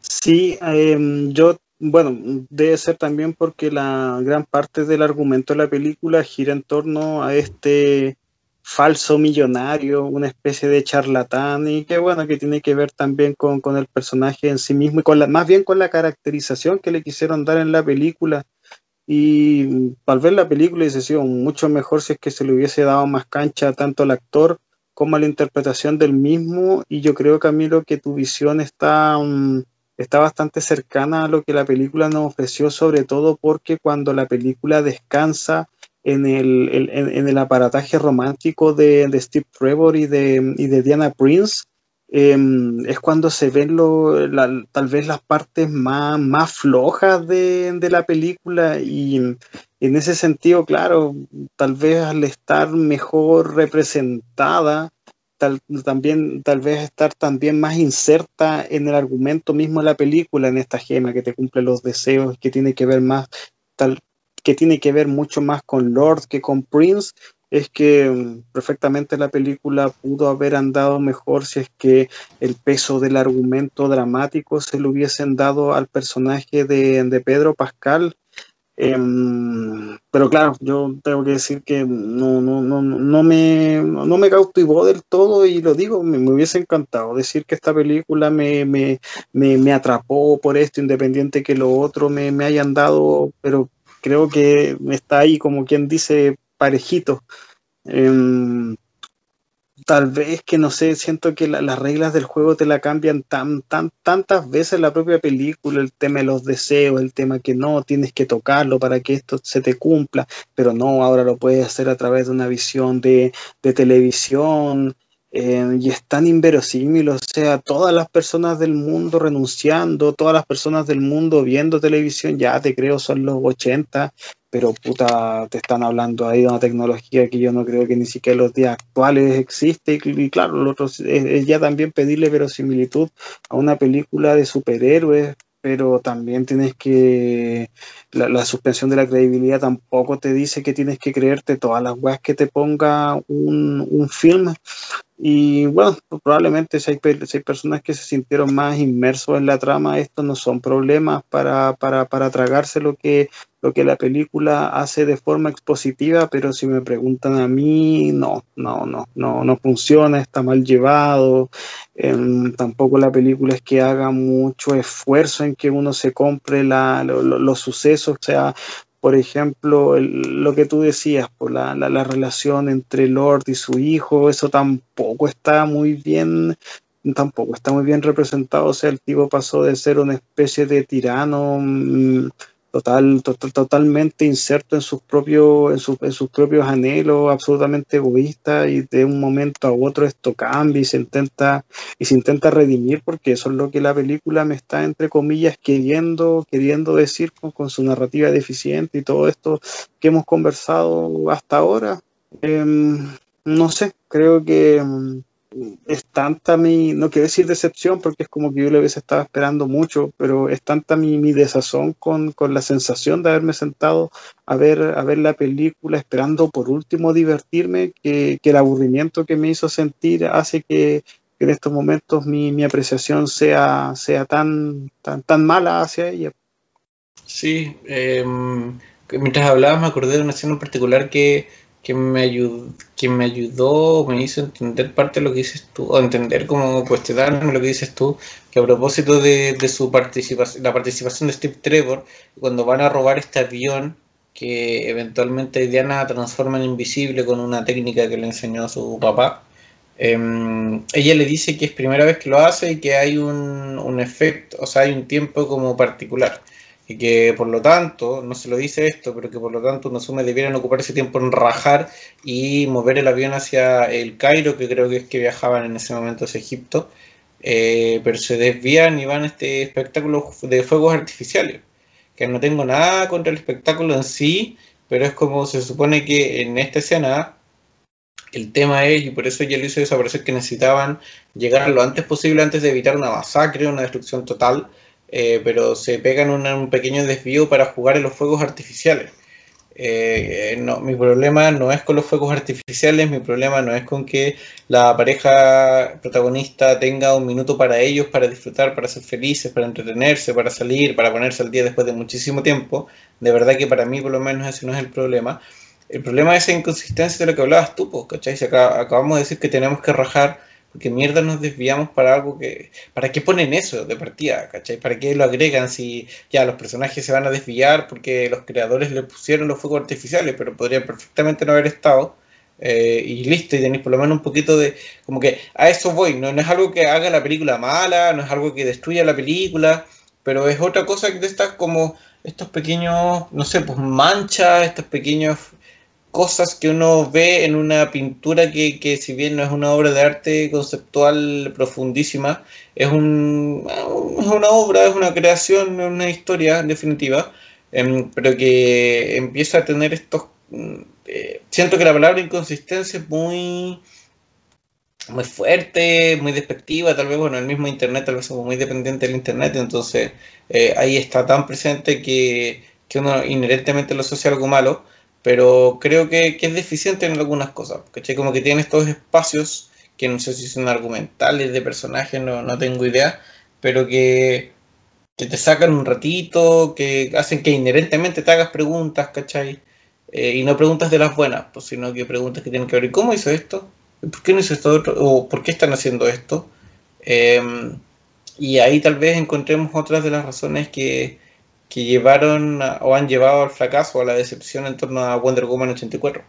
Sí, em, yo bueno, debe ser también porque la gran parte del argumento de la película gira en torno a este falso millonario, una especie de charlatán, y que bueno, que tiene que ver también con, el personaje en sí mismo y con la, más bien con la caracterización que le quisieron dar en la película. Y al ver la película hubiese sido mucho mejor si es que se le hubiese dado más cancha tanto al actor como a la interpretación del mismo. Y yo creo, Camilo, que tu visión está... Mm, está bastante cercana a lo que la película nos ofreció, sobre todo porque cuando la película descansa en el, en, el aparataje romántico de, Steve Trevor y de, y de Diana Prince, em, es cuando se ven lo, tal vez las partes más, más flojas de, de, la película y en ese sentido, claro, tal vez al estar mejor representada, tal, también, tal vez estar también más inserta en el argumento mismo de la película, en esta gema que te cumple los deseos, que tiene que ver más, tal, que tiene que ver mucho más con Lord que con Prince, es que mm, perfectamente la película pudo haber andado mejor si es que el peso del argumento dramático se lo hubiesen dado al personaje de, de Pedro Pascal Em, pero claro, yo tengo que decir que no, no, no, no, me, no me cautivó del todo y lo digo, me, hubiese encantado decir que esta película me, me, me, atrapó por esto, independiente que lo otro me, me hayan dado, pero creo que está ahí como quien dice parejito. Em, tal vez que no sé, siento que las reglas del juego te la cambian tan, tan, tantas veces la propia película, el tema de los deseos, el tema que no, tienes que tocarlo para que esto se te cumpla, pero no, ahora lo puedes hacer a través de una visión de, de televisión. Eh, y es tan inverosímil, o sea, todas las personas del mundo renunciando, todas las personas del mundo viendo televisión, ya te creo, son los 80, pero puta, te están hablando ahí de una tecnología que yo no creo que ni siquiera en los días actuales existe. Y, claro, lo otro es, ya también pedirle verosimilitud a una película de superhéroes, pero también tienes que. La, suspensión de la credibilidad tampoco te dice que tienes que creerte todas las weas que te ponga un, un film. Y bueno, probablemente si hay, si hay, personas que se sintieron más inmersos en la trama, estos no son problemas para, para, para tragarse lo que lo que la película hace de forma expositiva, pero si me preguntan a mí, no, no, no, no, no funciona, está mal llevado. Em, tampoco la película es que haga mucho esfuerzo en que uno se compre la, los sucesos, o sea, por ejemplo, lo que tú decías, por la, la, la, relación entre Lord y su hijo, eso tampoco está muy bien, tampoco está muy bien representado. O sea, el tipo pasó de ser una especie de tirano. Mm, total, totalmente inserto en sus propios, en, en, sus propios anhelos, absolutamente egoísta, y de un momento a otro esto cambia y se intenta, y se intenta redimir, porque eso es lo que la película me está, entre comillas, queriendo, queriendo decir con, con su narrativa deficiente y todo esto que hemos conversado hasta ahora. Em, no sé, creo que em, es tanta mi, no quiero decir decepción porque es como que yo le hubiese estado esperando mucho, pero es tanta mi, mi desazón con, con, la sensación de haberme sentado a ver, a ver la película esperando por último divertirme, que, que el aburrimiento que me hizo sentir hace que, en estos momentos mi, mi apreciación sea, sea tan, tan, tan mala hacia ella. Sí, eh, mientras hablabas me acordé de una escena en particular que que me ayudó, que me ayudó, me hizo entender parte de lo que dices tú, o entender cómo cuestionarme lo que dices tú, que a propósito de, de su participación, la participación de Steve Trevor, cuando van a robar este avión que eventualmente Diana transforma en invisible con una técnica que le enseñó su papá. Em, ella le dice que es primera vez que lo hace y que hay un, un, efecto, o sea, hay un tiempo como particular. Y que por lo tanto, no se lo dice esto, pero que por lo tanto uno asume debieran ocupar ese tiempo en rajar y mover el avión hacia el Cairo, que creo que es que viajaban en ese momento hacia Egipto, eh, pero se desvían y van a este espectáculo de fuegos artificiales. Que no tengo nada contra el espectáculo en sí, pero es como se supone que en esta escena el tema es, y por eso ya lo hizo desaparecer, que necesitaban llegar lo antes posible antes de evitar una masacre, una destrucción total, eh, pero se pegan un pequeño desvío para jugar en los fuegos artificiales. Eh, no, mi problema no es con los fuegos artificiales, mi problema no es con que la pareja protagonista tenga un minuto para ellos, para disfrutar, para ser felices, para entretenerse, para salir, para ponerse al día después de muchísimo tiempo. De verdad que para mí por lo menos ese no es el problema. El problema es esa inconsistencia de lo que hablabas tú, ¿cachai? Si acabamos de decir que tenemos que rajar porque mierda nos desviamos para algo que... ¿Para qué ponen eso de partida? ¿Cachai? ¿Para qué lo agregan si ya los personajes se van a desviar porque los creadores le pusieron los fuegos artificiales, pero podrían perfectamente no haber estado? Eh, y listo, y tenéis por lo menos un poquito de... Como que a eso voy, no, no es algo que haga la película mala, no es algo que destruya la película, pero es otra cosa que de estas como estos pequeños, no sé, pues manchas, estos pequeños cosas que uno ve en una pintura que, que, si bien no es una obra de arte conceptual profundísima, es, un, es una obra, es una creación, es una historia en definitiva, em, pero que empieza a tener estos... Mm, eh, siento que la palabra inconsistencia es muy muy fuerte, muy despectiva, tal vez, bueno, el mismo Internet, tal vez somos muy dependientes del Internet, entonces eh, ahí está tan presente que, que uno inherentemente lo asocia algo malo, pero creo que, es deficiente en algunas cosas, ¿cachai? Como que tiene estos espacios que no sé si son argumentales de personajes, no, no tengo idea, pero que, te sacan un ratito, que hacen que inherentemente te hagas preguntas, ¿cachai? Eh, y no preguntas de las buenas, pues, sino que preguntas que tienen que ver, ¿y cómo hizo esto? ¿Por qué no hizo esto otro? ¿O por qué están haciendo esto? Em, y ahí tal vez encontremos otras de las razones que, que llevaron o han llevado al fracaso a la decepción en torno a Wonder Woman 84.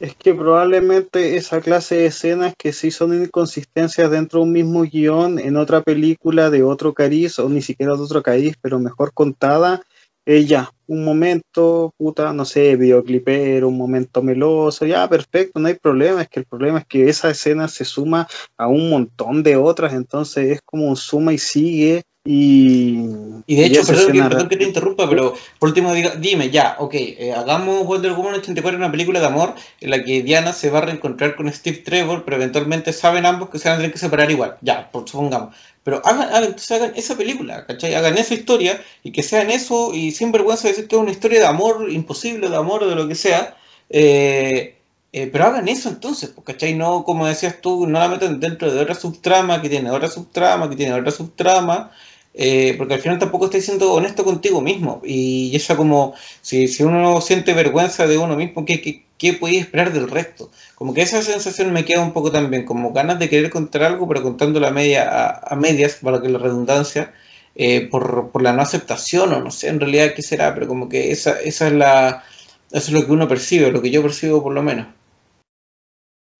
Es que probablemente esa clase de escenas que sí son inconsistencias dentro de un mismo guion en otra película de otro cariz o ni siquiera de otro cariz, pero mejor contada, ella, un momento, puta, no sé, videoclipero, un momento meloso, ya, perfecto, no hay problema, es que el problema es que esa escena se suma a un montón de otras, entonces es como un suma y sigue y, de hecho, perdón que, te interrumpa, pero por último, dime, ya, ok, eh, hagamos Wonder Woman 84 una película de amor en la que Diana se va a reencontrar con Steve Trevor, pero eventualmente saben ambos que se van a tener que separar igual, ya, por supongamos. Pero hagan, hagan, hagan esa película, ¿cachai? Hagan esa historia y que sean eso y sin vergüenza decir que es una historia de amor imposible, de amor o de lo que sea. Eh, eh, pero hagan eso entonces, pues, ¿cachai? No, como decías tú, no la metan dentro de otra subtrama que tiene otra subtrama, que tiene otra subtrama, eh, porque al final tampoco estás siendo honesto contigo mismo. Y eso como, si, si uno siente vergüenza de uno mismo, ¿qué, qué, qué podéis esperar del resto? Como que esa sensación me queda un poco también, como ganas de querer contar algo, pero contando la media a, medias, para que la redundancia, eh, por, por, la no aceptación, o no sé en realidad qué será, pero como que esa, esa es la, eso es lo que uno percibe, lo que yo percibo por lo menos.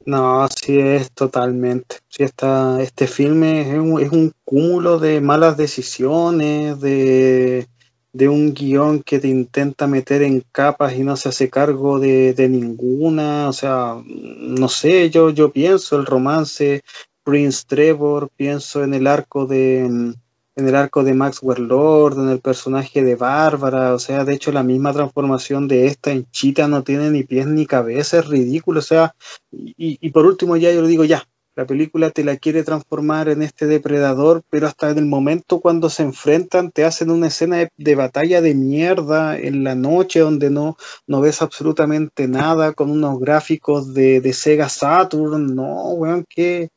No, sí es totalmente. Sí está, este filme es un, es un cúmulo de malas decisiones, de, de, un guion que te intenta meter en capas y no se hace cargo de, de ninguna. O sea, no sé, yo, yo pienso el romance Prince Trevor, pienso en el arco de en el arco de Maxwell Lord, en el personaje de Bárbara, o sea, de hecho la misma transformación de esta en Chita no tiene ni pies ni cabeza, es ridículo, o sea, y, por último ya yo lo digo ya, la película te la quiere transformar en este depredador, pero hasta en el momento cuando se enfrentan te hacen una escena de, batalla de mierda en la noche donde no, no ves absolutamente nada, con unos gráficos de, de Sega Saturn, no, weón, qué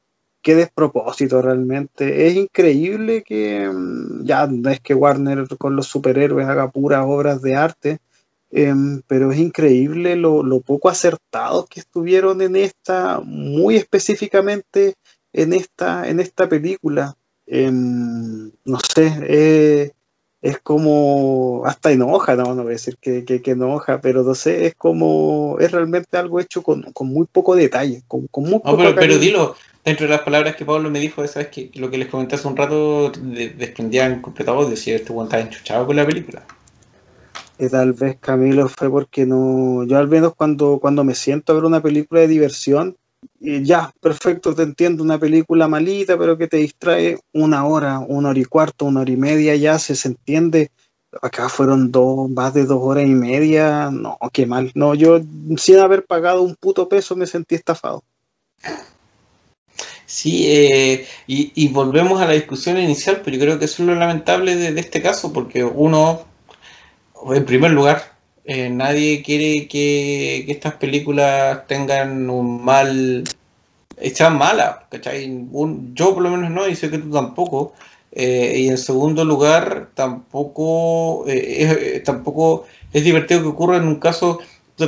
qué despropósito realmente. Es increíble que mm, ya no es que Warner con los superhéroes haga puras obras de arte, em, pero es increíble lo, poco acertados que estuvieron en esta, muy específicamente en esta, en esta película. Em, no sé, es como, hasta enoja, no, no voy a decir que, que, enoja, pero no sé, es como, es realmente algo hecho con, muy poco detalle, con, muy poco pero, pero, dilo, dentro de las palabras que Pablo me dijo, sabes que lo que les comenté hace un rato desprendían completado decir este buen está enchuchado con la película. Eh, tal vez Camilo fue porque no, yo al menos cuando, cuando me siento a ver una película de diversión, ya, perfecto, te entiendo, una película malita, pero que te distrae una hora, una hora y cuarto, una hora y media, ya se, se entiende. Acá fueron dos, más de dos horas y media, no, qué mal. No, yo sin haber pagado un puto peso me sentí estafado. Sí, eh, y, volvemos a la discusión inicial, pero yo creo que eso es lo lamentable de este caso, porque uno, en primer lugar, eh, nadie quiere que, estas películas tengan un mal, sean malas, ¿cachai? yo por lo menos no, y sé que tú tampoco. Eh, y en segundo lugar, tampoco, eh, es, tampoco es divertido que ocurra en un caso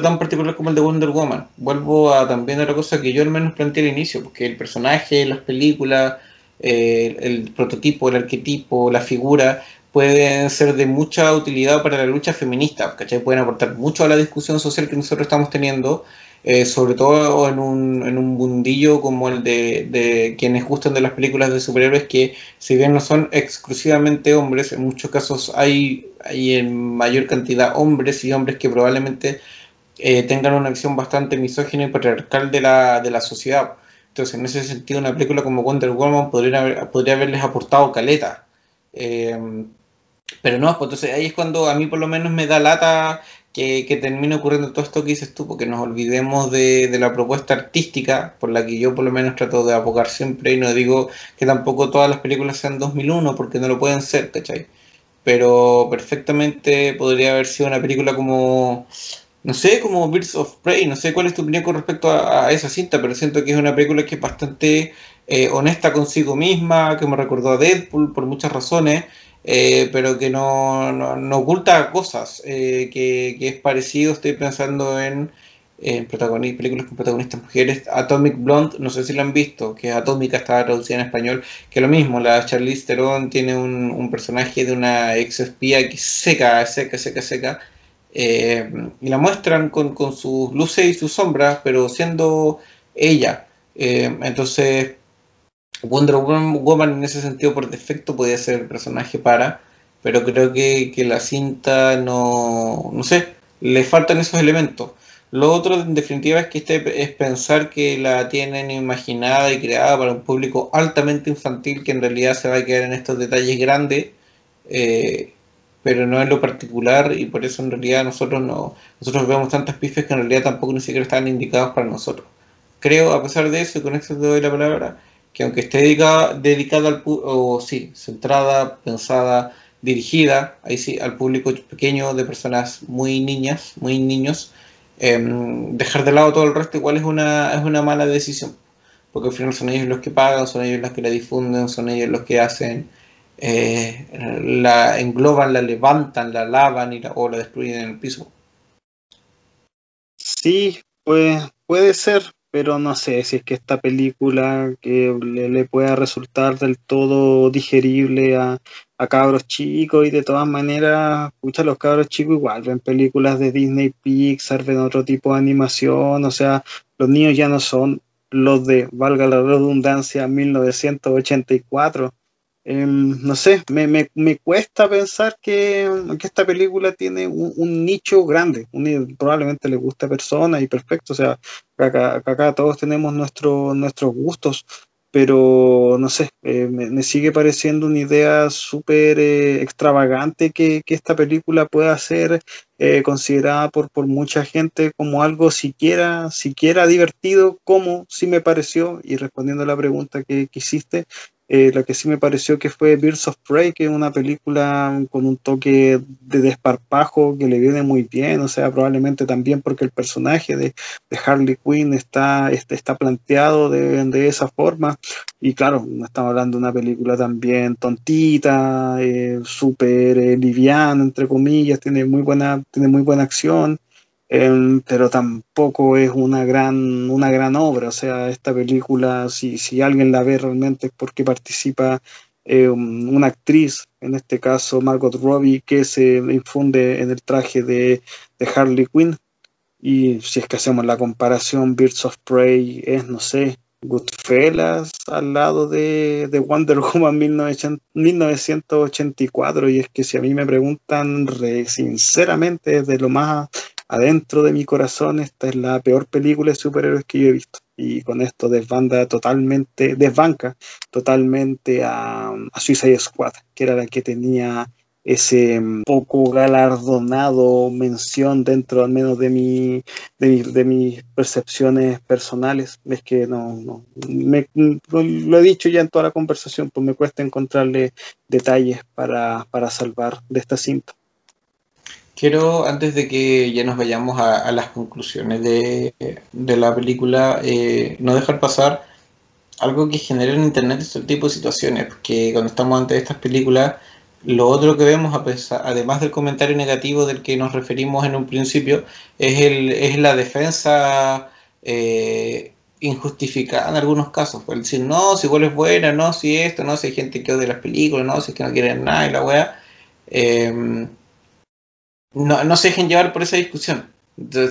tan particular como el de Wonder Woman. Vuelvo a también a la cosa que yo al menos planteé al inicio, porque el personaje, las películas, el prototipo, el arquetipo, la figura, pueden ser de mucha utilidad para la lucha feminista, ¿cachai? Pueden aportar mucho a la discusión social que nosotros estamos teniendo, eh, sobre todo en un, en un mundillo como el de, de, quienes gustan de las películas de superhéroes, que si bien no son exclusivamente hombres, en muchos casos hay, hay en mayor cantidad hombres y hombres que probablemente eh, tengan una acción bastante misógina y patriarcal de la, de la sociedad. Entonces, en ese sentido, una película como Wonder Woman podría, podría haberles aportado caleta. Eh, pero no, pues entonces ahí es cuando a mí por lo menos me da lata que, que termine ocurriendo todo esto que dices tú, porque nos olvidemos de, de, la propuesta artística, por la que yo por lo menos trato de abogar siempre, y no digo que tampoco todas las películas sean 2001, porque no lo pueden ser, ¿cachai? Pero perfectamente podría haber sido una película como, no sé, como Birds of Prey, no sé cuál es tu opinión con respecto a, esa cinta, pero siento que es una película que es bastante eh, honesta consigo misma, que me recordó a Deadpool por muchas razones, eh, pero que no, no, oculta cosas, eh, que, es parecido, estoy pensando en, películas con protagonistas mujeres, Atomic Blonde, no sé si lo han visto, que Atómica estaba traducida en español, que lo mismo, la Charlize Theron tiene un, personaje de una ex espía que seca, seca, seca, seca, eh, y la muestran con, sus luces y sus sombras, pero siendo ella. entonces, Wonder Woman en ese sentido por defecto podía ser el personaje para, pero creo que, la cinta no, no sé, le faltan esos elementos. Lo otro en definitiva es que este es pensar que la tienen imaginada y creada para un público altamente infantil que en realidad se va a quedar en estos detalles grandes, eh, pero no en lo particular y por eso en realidad nosotros no nosotros vemos tantas pifes que en realidad tampoco ni siquiera están indicados para nosotros. Creo, a pesar de eso, y con esto te doy la palabra, que aunque esté dedicada, dedicada al o sí, centrada, pensada, dirigida, ahí sí, al público pequeño de personas muy niñas, muy niños, em, dejar de lado todo el resto igual es una, es una mala decisión, porque al final son ellos los que pagan, son ellos los que la difunden, son ellos los que hacen, eh, la engloban, la levantan, la lavan y la, o la destruyen en el piso. Sí, pues puede ser, pero no sé si es que esta película que le, pueda resultar del todo digerible a, cabros chicos y de todas maneras, escucha, los cabros chicos igual ven películas de Disney Pixar, ven otro tipo de animación, o sea, los niños ya no son los de, valga la redundancia, 1984. Em, no sé, me, me, me, cuesta pensar que, que esta película tiene un, nicho grande, probablemente le guste a personas y perfecto, o sea, acá, acá todos tenemos nuestro, nuestros gustos, pero no sé, eh, me, sigue pareciendo una idea súper eh, extravagante que, que, esta película pueda ser eh, considerada por, por mucha gente como algo siquiera, siquiera divertido, como sí me pareció, y respondiendo a la pregunta que, que hiciste, eh, lo que sí me pareció que fue Birds of Prey, que una película con un toque de desparpajo que le viene muy bien, o sea, probablemente también porque el personaje de, Harley Quinn está, está, está planteado de, de, esa forma. Y claro, estamos hablando de una película también tontita, eh, súper eh, liviana, entre comillas, tiene muy buena, tiene muy buena acción. Pero tampoco es una gran, una gran obra. O sea, esta película, si, si alguien la ve realmente es porque participa eh, una actriz, en este caso Margot Robbie, que se infunde en el traje de, de Harley Quinn. Y si es que hacemos la comparación, Birds of Prey es, no sé, Goodfellas al lado de, de Wonder Woman 1984 y es que si a mí me preguntan sinceramente desde lo más adentro de mi corazón esta es la peor película de superhéroes que yo he visto. Y con esto desbanda totalmente desbanca totalmente a, Suicide Squad que era la que tenía ese mm, poco galardonado mención dentro al menos de mi de, mis percepciones personales. Es que no, no lo he dicho ya en toda la conversación pues me cuesta encontrarle detalles para, para salvar de esta cinta quiero antes de que ya nos vayamos a, las conclusiones de, de la película eh, no dejar pasar algo que genera en internet este tipo de situaciones porque cuando estamos ante estas películas lo otro que vemos, además del comentario negativo del que nos referimos en un principio, es, el, es la defensa eh, injustificada en algunos casos. El decir, no, si igual es buena, no, si esto, no, si hay gente que odia las películas, no, si es que no quieren nada y la weá. Em, no, no se dejen llevar por esa discusión.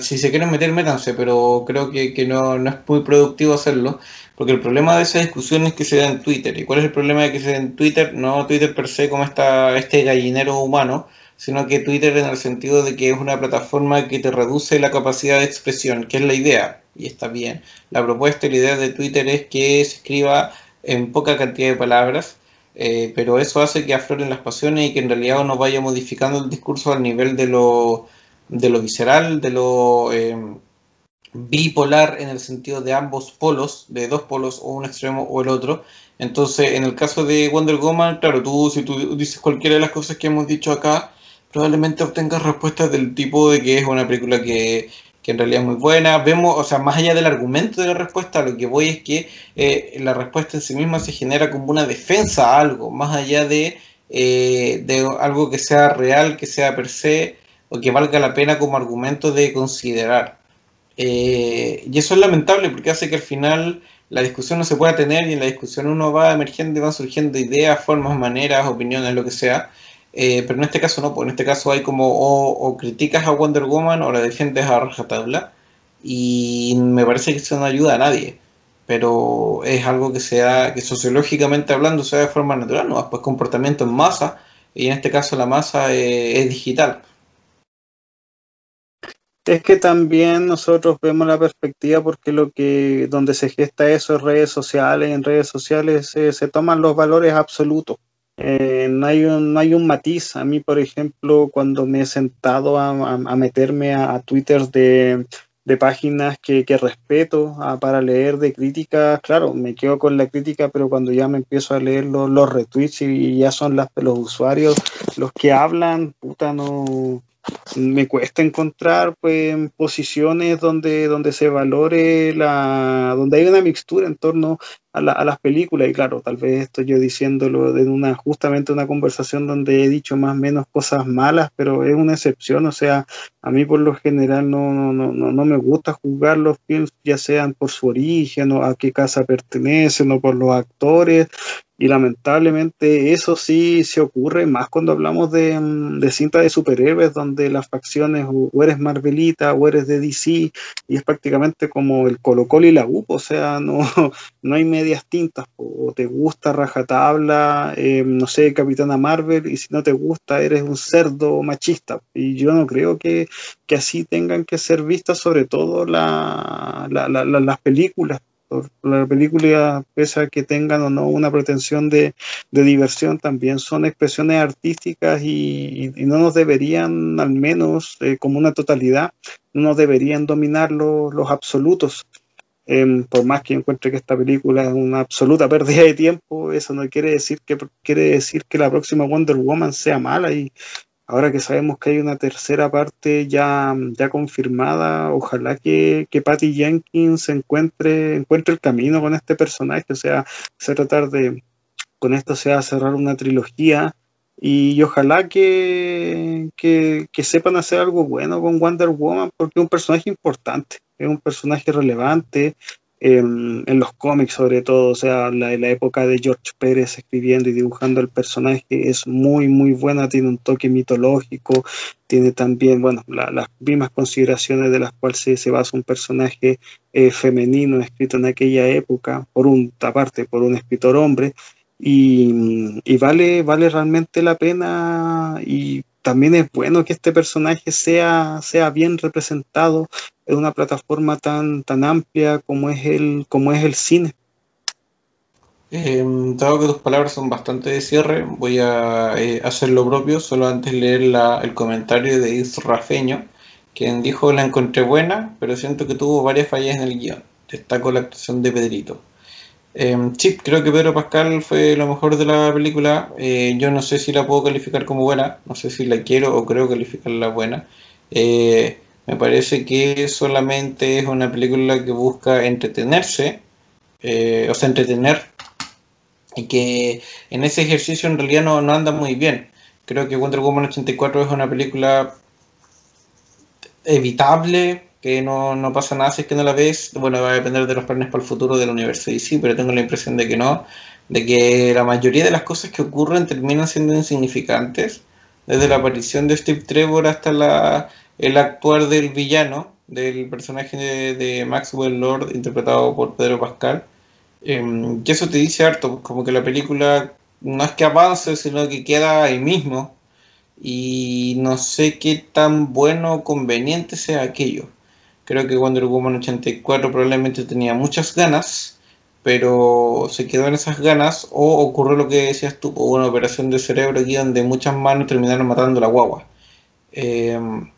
Si se quieren meter, métanse, pero creo que, que no, no, es muy productivo hacerlo, porque el problema de esa discusión es que se da en Twitter. ¿Y cuál es el problema de que se da en Twitter? No Twitter per se como esta, este gallinero humano, sino que Twitter en el sentido de que es una plataforma que te reduce la capacidad de expresión, que es la idea, y está bien. La propuesta y la idea de Twitter es que se escriba en poca cantidad de palabras, eh, pero eso hace que afloren las pasiones y que en realidad uno vaya modificando el discurso al nivel de lo de lo visceral, de lo eh, bipolar en el sentido de ambos polos, de dos polos o un extremo o el otro. Entonces, en el caso de Wonder Woman, claro, tú si tú dices cualquiera de las cosas que hemos dicho acá, probablemente obtengas respuestas del tipo de que es una película que, en realidad es muy buena. Vemos, o sea, más allá del argumento de la respuesta, lo que voy es que eh, la respuesta en sí misma se genera como una defensa a algo, más allá de, eh, de algo que sea real, que sea per se o que valga la pena como argumento de considerar. Eh, y eso es lamentable porque hace que al final la discusión no se pueda tener y en la discusión uno va emergiendo y van surgiendo ideas, formas, maneras, opiniones, lo que sea. Eh, pero en este caso no, porque en este caso hay como o, criticas a Wonder Woman o la defiendes a rajatabla y me parece que eso no ayuda a nadie. Pero es algo que sea, que sociológicamente hablando sea de forma natural, no, pues comportamiento en masa y en este caso la masa eh, es digital es que también nosotros vemos la perspectiva porque lo que donde se gesta eso en redes sociales, en redes sociales se toman los valores absolutos. Eh, no, hay un, no hay un matiz. A mí, por ejemplo, cuando me he sentado a, meterme a, Twitter de, páginas que, respeto para leer de críticas, claro, me quedo con la crítica, pero cuando ya me empiezo a leer los, los retweets y ya son los usuarios los que hablan, puta, no, me cuesta encontrar pues posiciones donde, donde se valore la, donde hay una mixtura en torno a, las películas, y claro, tal vez estoy yo diciéndolo en una, justamente una conversación donde he dicho más o menos cosas malas, pero es una excepción, o sea, a mí por lo general no, no, no, no me gusta juzgar los films, ya sean por su origen o a qué casa pertenecen o por los actores, y lamentablemente eso sí se ocurre más cuando hablamos de, mm, de cinta de superhéroes, donde las facciones o eres Marvelita o eres de DC, y es prácticamente como el Colo Colo y la UP, o sea, no, no hay medias tintas, o te gusta rajatabla, eh, no sé, Capitana Marvel, y si no te gusta eres un cerdo machista. Y yo no creo que, que así tengan que ser vistas sobre todo la, las películas la película, pese a que tengan o no una pretensión de, diversión, también son expresiones artísticas y, no nos deberían, al menos eh, como una totalidad, no nos deberían dominar los absolutos. Em, por más que encuentre que esta película es una absoluta pérdida de tiempo, eso no quiere decir que quiere decir que la próxima Wonder Woman sea mala y ahora que sabemos que hay una tercera parte ya, ya confirmada, ojalá que, que Patty Jenkins encuentre, encuentre el camino con este personaje, o sea, se tratar de, con esto sea cerrar una trilogía y, ojalá que, que, que, sepan hacer algo bueno con Wonder Woman porque es un personaje importante, es un personaje relevante, en, los cómics sobre todo, o sea, la, época de George Pérez escribiendo y dibujando el personaje es muy, muy buena, tiene un toque mitológico, tiene también, bueno, las mismas consideraciones de las cuales se, basa un personaje eh, femenino escrito en aquella época, por un, aparte, por un escritor hombre, y, y, vale, vale realmente la pena y también es bueno que este personaje sea, sea bien representado en una plataforma tan, tan amplia como es el, como es el cine. Eh, dado que tus palabras son bastante de cierre, voy a eh, hacer lo propio, solo antes leer el comentario de Israfeño, quien dijo la encontré buena, pero siento que tuvo varias fallas en el guion. Destaco la actuación de Pedrito. Eh, sí, creo que Pedro Pascal fue lo mejor de la película. Eh, yo no sé si la puedo calificar como buena, no sé si la quiero o creo calificarla buena. Eh, me parece que solamente es una película que busca entretenerse, eh, o sea, entretener, y que en ese ejercicio en realidad no, no anda muy bien. Creo que Wonder Woman 84 es una película evitable, que no, no, pasa nada si es que no la ves. Bueno, va a depender de los planes para el futuro del universo sí, pero tengo la impresión de que no, de que la mayoría de las cosas que ocurren terminan siendo insignificantes, desde la aparición de Steve Trevor hasta la, el actuar del villano, del personaje de, Maxwell Lord, interpretado por Pedro Pascal. Eh, y eso te dice harto, como que la película no es que avance, sino que queda ahí mismo. Y no sé qué tan bueno o conveniente sea aquello. Creo que Wonder Woman 84 probablemente tenía muchas ganas, pero se quedó en esas ganas o ocurrió lo que decías tú, hubo una operación de cerebro aquí donde muchas manos terminaron matando la guagua. Em,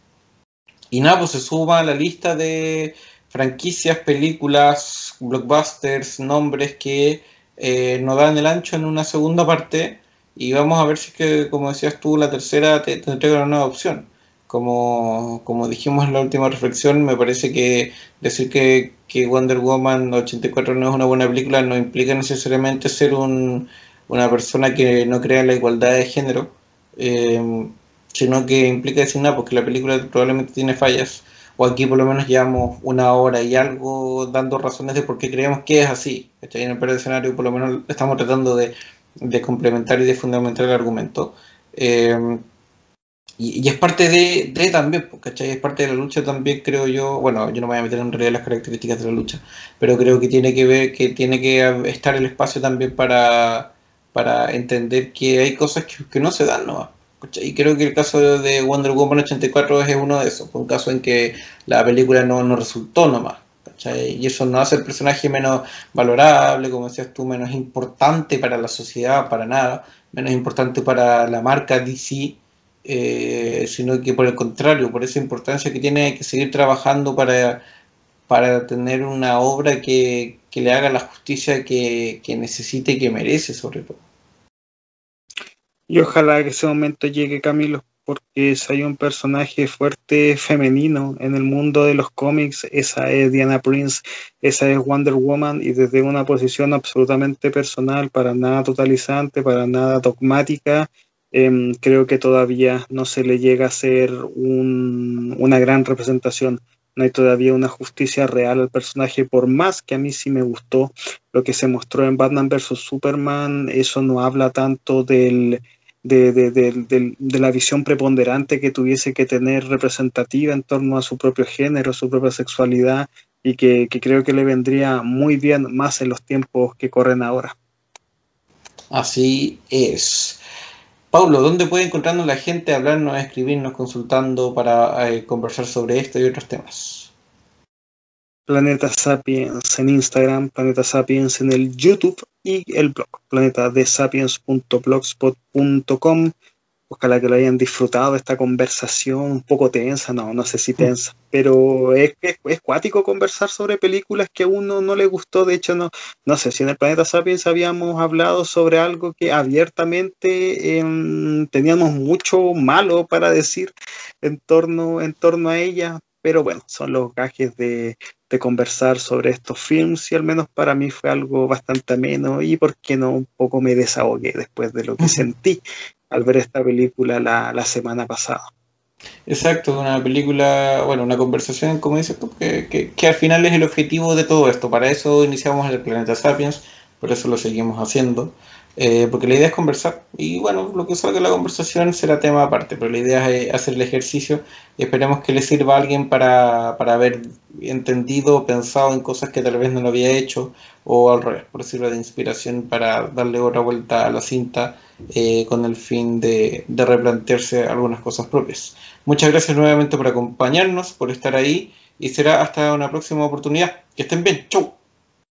y nada, pues se suma a la lista de franquicias, películas, blockbusters, nombres que eh, nos dan el ancho en una segunda parte y vamos a ver si es que, como decías tú, la tercera te, entrega una nueva opción. Como, como dijimos en la última reflexión, me parece que decir que, que Wonder Woman 84 no es una buena película no implica necesariamente ser un, una persona que no crea la igualdad de género, eh, sino que implica decir nada, porque la película probablemente tiene fallas, o aquí por lo menos llevamos una hora y algo dando razones de por qué creemos que es así. En el peor escenario por lo menos estamos tratando de, de complementar y de fundamentar el argumento. Eh, y, es parte de, de también, pues, ¿cachai? Es parte de la lucha también, creo yo. Bueno, yo no me voy a meter en realidad las características de la lucha, pero creo que tiene que ver, que tiene que estar el espacio también para, para entender que hay cosas que, no se dan, ¿no? Y creo que el caso de Wonder Woman 84 es uno de esos, un caso en que la película no, no resultó nomás. ¿cachai? Y eso no hace el personaje menos valorable, como decías tú, menos importante para la sociedad, para nada, menos importante para la marca DC eh, sino que por el contrario, por esa importancia que tiene que seguir trabajando para, para tener una obra que, le haga la justicia que, necesite y que merece sobre todo. Y ojalá que ese momento llegue Camilo, porque si hay un personaje fuerte femenino en el mundo de los cómics, esa es Diana Prince, esa es Wonder Woman, y desde una posición absolutamente personal, para nada totalizante, para nada dogmática, Em, creo que todavía no se le llega a ser una gran representación. No hay todavía una justicia real al personaje, por más que a mí sí me gustó lo que se mostró en Batman vs. Superman, eso no habla tanto del, de, la visión preponderante que tuviese que tener representativa en torno a su propio género, su propia sexualidad, y que creo que le vendría muy bien más en los tiempos que corren ahora. Así es. Paulo, ¿dónde puede encontrarnos la gente, hablarnos, escribirnos, consultando para eh, conversar sobre esto y otros temas? Planeta Sapiens en Instagram, Planeta Sapiens en el YouTube y el blog planetadesapiens.blogspot.com Ojalá que lo hayan disfrutado esta conversación un poco tensa, no, no sé si mm. tensa, pero es, es, es cuático conversar sobre películas que a uno no le gustó. De hecho, no, no sé si en el Planeta Sapiens habíamos hablado sobre algo que abiertamente em, teníamos mucho malo para decir en torno, en torno a ella, pero bueno, son los gajes de, de conversar sobre estos films y al menos para mí fue algo bastante ameno y por qué no un poco me desahogué después de lo que sentí al ver esta película la, semana pasada. Exacto, una película, bueno, una conversación, como dices tú, que, que, al final es el objetivo de todo esto. Para eso iniciamos el Planeta Sapiens, por eso lo seguimos haciendo. Eh, porque la idea es conversar y bueno, lo que salga la conversación será tema aparte, pero la idea es hacer el ejercicio y esperemos que le sirva a alguien para, para haber entendido o pensado en cosas que tal vez no lo había hecho o al revés, por decirlo de inspiración para darle otra vuelta a la cinta eh, con el fin de, de replantearse algunas cosas propias. Muchas gracias nuevamente por acompañarnos, por estar ahí y será hasta una próxima oportunidad. Que estén bien, chau.